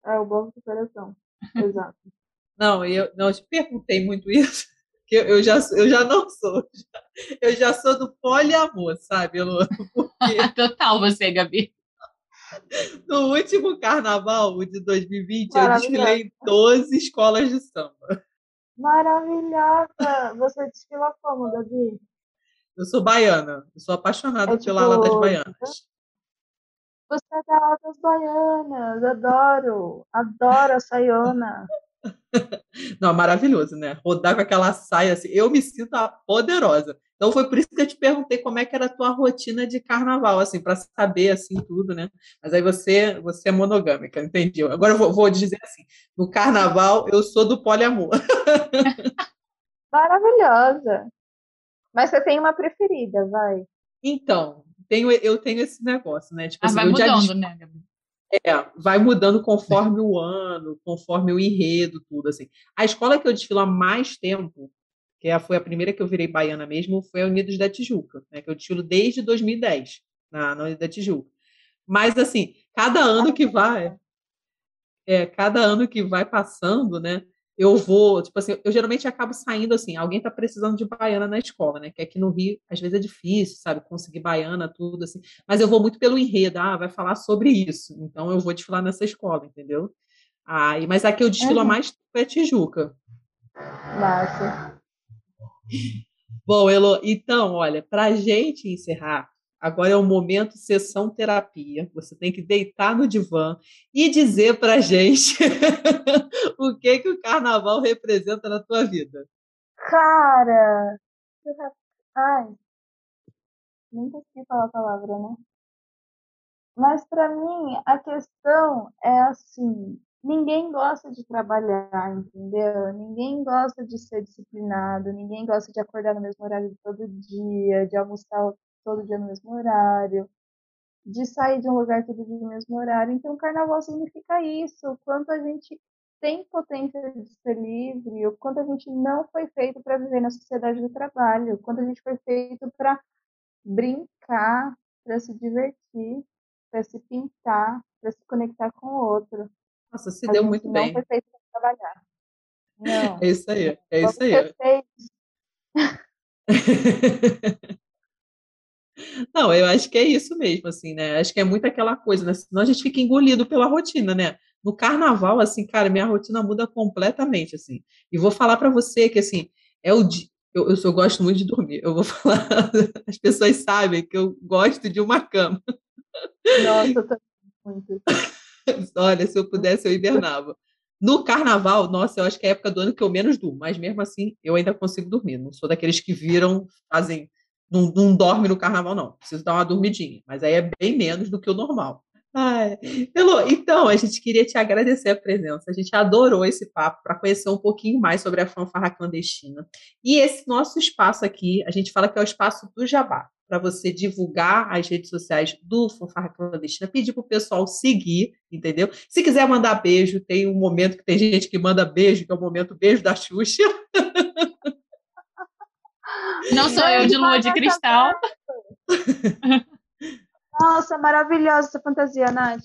É o bobo do coração. Exato. Não, eu, não, eu te perguntei muito isso, que eu, eu, já, eu já não sou. Eu já sou do poliamor, sabe, Lu? Porque Total você, Gabi. no último carnaval, de 2020, eu desfilei em 12 escolas de samba. Maravilhosa! Você desfila como, Gabi? Eu sou baiana, eu sou apaixonada É pela ala das tipo- baianas. Você é da ala das baianas, adoro! Adoro a Sayona. Não, maravilhoso, né? Rodar com aquela saia assim, eu me sinto a poderosa. Então foi por isso que eu te perguntei como é que era a tua rotina de carnaval, assim, para saber assim tudo, né? Mas aí você, você é monogâmica, entendi. Agora eu vou, vou dizer assim, no carnaval eu sou do poliamor. Maravilhosa! Mas você tem uma preferida, vai. Então, tenho, eu tenho esse negócio, né? Tipo Ah, assim, vai eu já mudando, né, Gabi? É, vai mudando conforme o ano, conforme o enredo, tudo assim. A escola que eu desfilo há mais tempo, que é- foi a primeira que eu virei baiana mesmo, foi a Unidos da Tijuca, né? Que eu desfilo desde 2010, na, na Unidos da Tijuca. Mas, assim, cada ano que vai, é, cada ano que vai passando, né? Eu vou, tipo assim, eu geralmente acabo saindo assim, alguém tá precisando de baiana na escola, né? Que aqui no Rio, às vezes é difícil, sabe, conseguir baiana, tudo assim. Mas eu vou muito pelo enredo, ah, vai falar sobre isso. Então eu vou desfilar nessa escola, entendeu? Ah, mas aqui eu desfilo Uhum. mais é Tijuca. Massa. Bom, Elo, então, olha, para gente encerrar, agora é o momento sessão terapia. Você tem que deitar no divã e dizer para gente o que que o carnaval representa na tua vida. Cara! Ai. Nem consegui falar a palavra, né? Mas pra mim, a questão é assim: ninguém gosta de trabalhar, entendeu? Ninguém gosta de ser disciplinado, ninguém gosta de acordar no mesmo horário todo dia, de almoçar todo dia no mesmo horário, de sair de um lugar todo dia no mesmo horário. Então, o carnaval significa isso: o quanto a gente tem potência de ser livre, o quanto a gente não foi feito para viver na sociedade do trabalho, o quanto a gente foi feito para brincar, para se divertir, para se pintar, para se conectar com o outro. Nossa, se a deu muito não bem. foi feito para trabalhar. Não. É isso aí, é isso aí. Não, eu acho que é isso mesmo, assim, né? Acho que é muito aquela coisa, né? Senão a gente fica engolido pela rotina, né? No carnaval, assim, cara, minha rotina muda completamente, assim. E vou falar para você que, assim, é o dia. Eu, eu, só gosto muito de dormir. Eu vou falar, as pessoas sabem que eu gosto de uma cama. Nossa, eu também muito. Olha, se eu pudesse, eu hibernava. No carnaval, nossa, eu acho que é a época do ano que eu menos durmo, mas mesmo assim eu ainda consigo dormir. Não sou daqueles que viram, fazem, não, não dorme no carnaval, não. Preciso dar uma dormidinha, mas aí é bem menos do que o normal. Ai, então, a gente queria te agradecer a presença. A gente adorou esse papo para conhecer um pouquinho mais sobre a fanfarra clandestina. E esse nosso espaço aqui, a gente fala que é o espaço do Jabá, para você divulgar as redes sociais do Fanfarra Clandestina, pedir para o pessoal seguir, entendeu? Se quiser mandar beijo, tem um momento que tem gente que manda beijo, que é o momento beijo da Xuxa. Não sou eu de lua de cristal. Nossa, maravilhosa essa fantasia, Nath.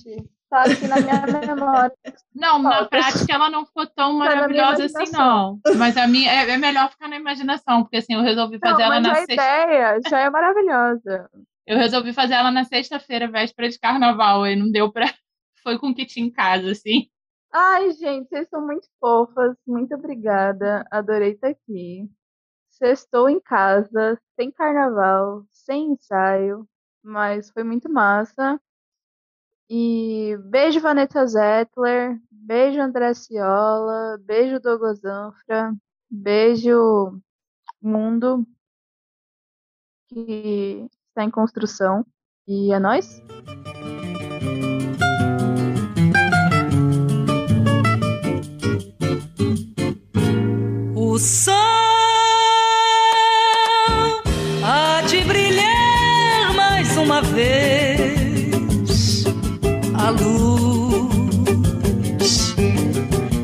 Tá aqui na minha memória. Não, na prática ela não ficou tão Tá maravilhosa assim, não. Mas a minha é, é melhor ficar na imaginação, porque assim, eu resolvi Não, fazer ela mas na a sexta. ideia já é maravilhosa. Eu resolvi fazer ela na sexta-feira, véspera de carnaval, e não deu pra. Foi com o kit em casa, assim. Ai, gente, vocês são muito fofas. Muito obrigada. Adorei estar aqui. Sextou em casa, sem carnaval, sem ensaio, mas foi muito massa. E beijo, Vanessa Zettler. Beijo, André Ciola. Beijo, Douglas Zanfra. Beijo, mundo que está em construção. E é nóis? O sol A luz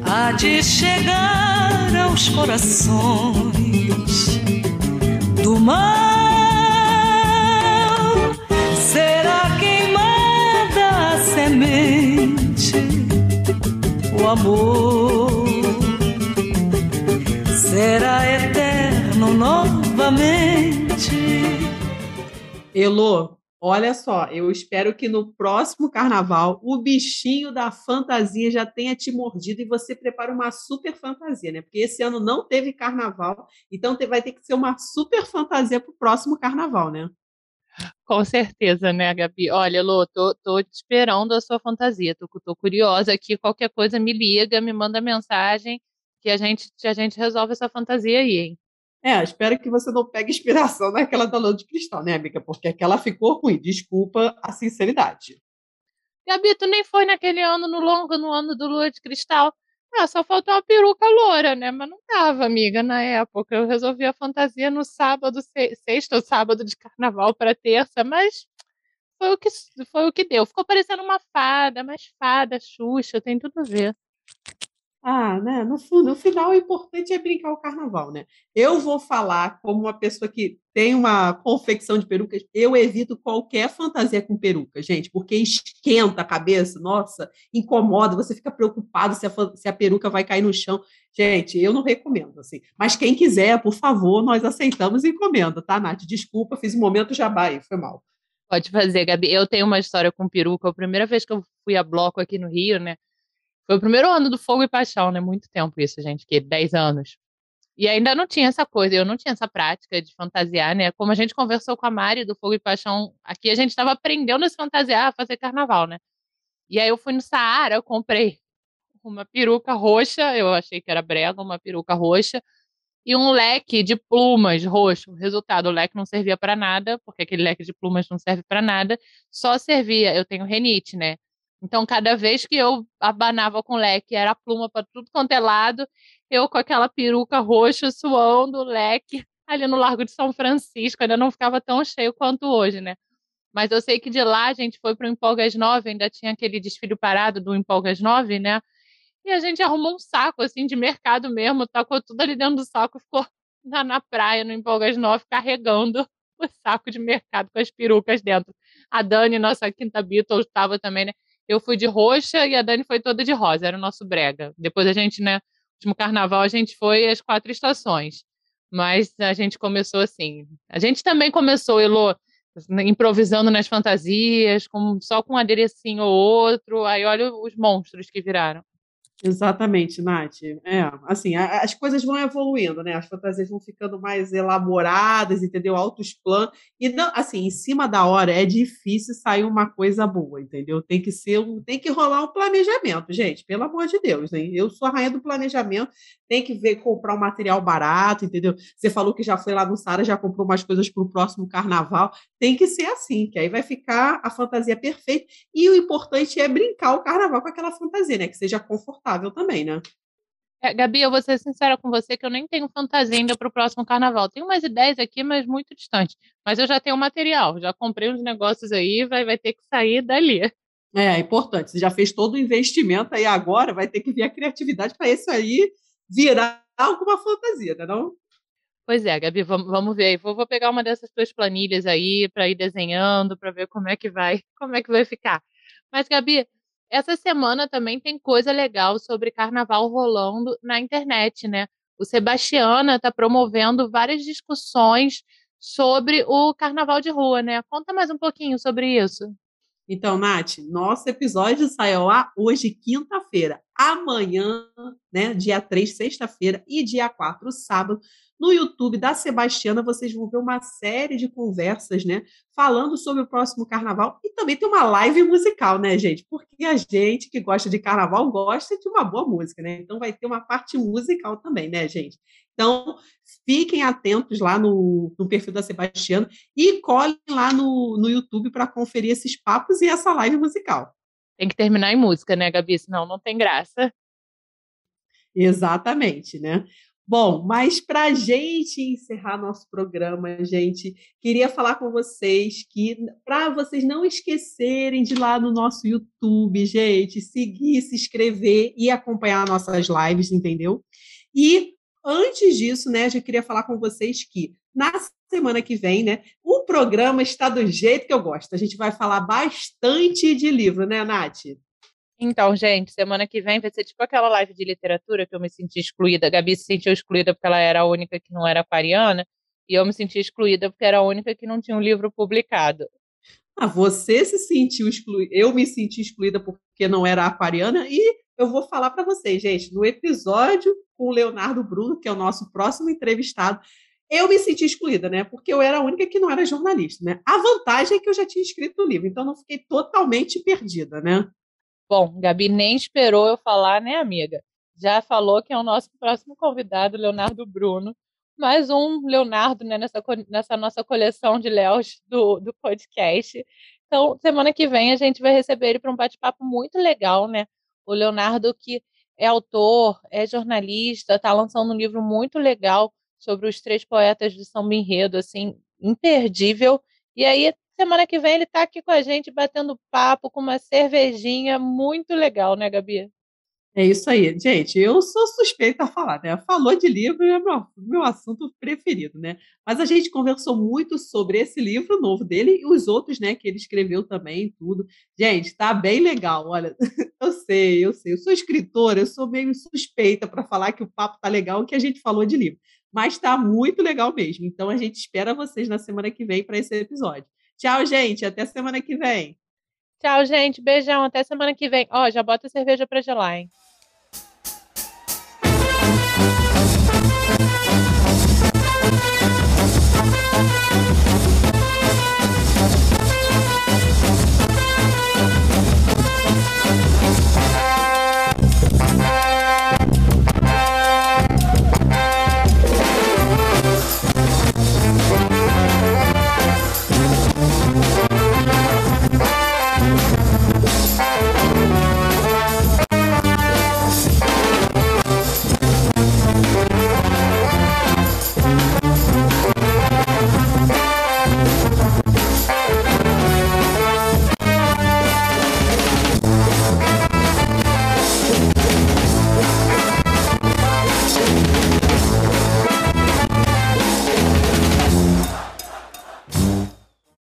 há de chegar aos corações do mal. Será queimada a semente amor será eterno novamente. Elô, olha só, eu espero que no próximo carnaval o bichinho da fantasia já tenha te mordido e você prepare uma super fantasia, né? Porque esse ano não teve carnaval, então vai ter que ser uma super fantasia para o próximo carnaval, né? Com certeza, né, Gabi? Olha, Lô, tô, tô esperando a sua fantasia. Tô, tô curiosa aqui. Qualquer coisa me liga, me manda mensagem que a gente, a gente resolve essa fantasia aí, hein? É, espero que você não pegue inspiração naquela da Lua de Cristal, né, amiga? Porque aquela ficou ruim. Desculpa a sinceridade. Gabi, tu nem foi naquele ano no longo, no ano do Lua de Cristal. Ah, só faltou uma peruca loura, né? Mas não tava, amiga, na época. Eu resolvi a fantasia no sábado, sexta ou sábado de carnaval para terça, mas foi o que foi o que deu. Ficou parecendo uma fada, mas fada, Xuxa, tem tudo a ver. Ah, né? No, no final, o importante é brincar o carnaval, né? Eu vou falar como uma pessoa que tem uma confecção de perucas, eu evito qualquer fantasia com peruca, gente, porque esquenta a cabeça, nossa, incomoda, você fica preocupado se a, se a peruca vai cair no chão. Gente, eu não recomendo, assim. Mas quem quiser, por favor, nós aceitamos encomenda, tá, Nath? Desculpa, fiz um momento jabá aí, foi mal. Pode fazer, Gabi. Eu tenho uma história com peruca. A primeira vez que eu fui a bloco aqui no Rio, né? Foi o primeiro ano do Fogo e Paixão, né? Muito tempo isso, gente, que 10 anos. E ainda não tinha essa coisa, eu não tinha essa prática de fantasiar, né? Como a gente conversou com a Mari do Fogo e Paixão, aqui a gente estava aprendendo a se fantasiar, a fazer carnaval, né? E aí eu fui no Saara, eu comprei uma peruca roxa, eu achei que era brega, uma peruca roxa, e um leque de plumas roxo. Resultado, o leque não servia para nada, porque aquele leque de plumas não serve para nada, só servia, eu tenho renite, né? Então, cada vez que eu abanava com leque, era pluma para tudo quanto é lado, eu com aquela peruca roxa suando, leque, ali no Largo de São Francisco, ainda não ficava tão cheio quanto hoje, né? Mas eu sei que de lá a gente foi para o Empolgas 9, ainda tinha aquele desfile parado do Empolgas 9, né? E a gente arrumou um saco, assim, de mercado mesmo, tacou tudo ali dentro do saco, ficou na, na praia, no Empolgas 9, carregando o saco de mercado com as perucas dentro. A Dani, nossa quinta Beatles, estava também, né? Eu fui de roxa e a Dani foi toda de rosa, era o nosso brega. Depois a gente, né, último carnaval a gente foi às quatro estações. Mas a gente começou assim. A gente também começou, Elô, improvisando nas fantasias, com, só com um aderecinho ou outro. Aí olha os monstros que viraram. Exatamente, Nath. É, assim, a, as coisas vão evoluindo, né? As fantasias vão ficando mais elaboradas, entendeu? Altos planos. E, não, assim, em cima da hora é difícil sair uma coisa boa, entendeu? Tem que ser um, tem que rolar um planejamento, gente, pelo amor de Deus, né? Eu sou a rainha do planejamento, tem que ver comprar um material barato, entendeu? Você falou que já foi lá no Sara, já comprou umas coisas para o próximo carnaval. Tem que ser assim, que aí vai ficar a fantasia perfeita. E o importante é brincar o carnaval com aquela fantasia, né? Que seja confortável confortável também, né? É, Gabi, eu vou ser sincera com você que eu nem tenho fantasia ainda para o próximo carnaval. Tenho umas ideias aqui, mas muito distante. Mas eu já tenho material, já comprei uns negócios aí, vai, vai ter que sair dali. É, é importante. Você já fez todo o investimento aí agora, vai ter que vir a criatividade para isso aí virar alguma fantasia, né? Não? Pois é, Gabi, vamos, vamos ver. Vou, vou pegar uma dessas tuas planilhas aí para ir desenhando, para ver como é que vai, como é que vai ficar. Mas, Gabi, essa semana também tem coisa legal sobre carnaval rolando na internet, né? O Sebastiana está promovendo várias discussões sobre o carnaval de rua, né? Conta mais um pouquinho sobre isso. Então, Nath, nosso episódio sai lá hoje, quinta-feira. Amanhã, né, dia 3, sexta-feira, e dia 4, sábado, no YouTube da Sebastiana, vocês vão ver uma série de conversas, né? Falando sobre o próximo carnaval. E também tem uma live musical, né, gente? Porque a gente que gosta de carnaval gosta de uma boa música, né? Então vai ter uma parte musical também, né, gente? Então, fiquem atentos lá no, no perfil da Sebastiana e colhem lá no, no YouTube para conferir esses papos e essa live musical. Tem que terminar em música, né, Gabi? Senão não tem graça. Exatamente, né? Bom, mas para a gente encerrar nosso programa, gente, queria falar com vocês que para vocês não esquecerem de ir lá no nosso YouTube, gente, seguir, se inscrever e acompanhar nossas lives, entendeu? E antes disso, né, já queria falar com vocês que na semana que vem, né, o programa está do jeito que eu gosto. A gente vai falar bastante de livro, né, Nath? Então, gente, semana que vem vai ser tipo aquela live de literatura que eu me senti excluída. A Gabi se sentiu excluída porque ela era a única que não era aquariana, e eu me senti excluída porque era a única que não tinha um livro publicado. Ah, você se sentiu excluída, eu me senti excluída porque não era aquariana, e eu vou falar para vocês, gente, no episódio com o Leonardo Bruno, que é o nosso próximo entrevistado, eu me senti excluída, né? Porque eu era a única que não era jornalista, né? A vantagem é que eu já tinha escrito o livro, então não fiquei totalmente perdida, né? Bom, Gabi nem esperou eu falar, né, amiga? Já falou que é o nosso próximo convidado, Leonardo Bruno. Mais um Leonardo né, nessa, nessa nossa coleção de Léos do, do podcast. Então, semana que vem a gente vai receber ele para um bate-papo muito legal, né? O Leonardo, que é autor, é jornalista, está lançando um livro muito legal sobre os três poetas de São Benredo, assim, imperdível. E aí, semana que vem, ele está aqui com a gente, batendo papo com uma cervejinha muito legal, né, Gabi? É isso aí, gente. Eu sou suspeita a falar, né? Falou de livro é meu, meu assunto preferido, né? Mas a gente conversou muito sobre esse livro novo dele e os outros, né, que ele escreveu também, tudo. Gente, tá bem legal. Olha, eu sei, eu sei. Eu sou escritora, eu sou meio suspeita para falar que o papo tá legal, que a gente falou de livro. Mas está muito legal mesmo. Então a gente espera vocês na semana que vem para esse episódio. Tchau, gente. Até semana que vem. Tchau, gente. Beijão. Até semana que vem. Ó, já bota a cerveja para gelar, hein?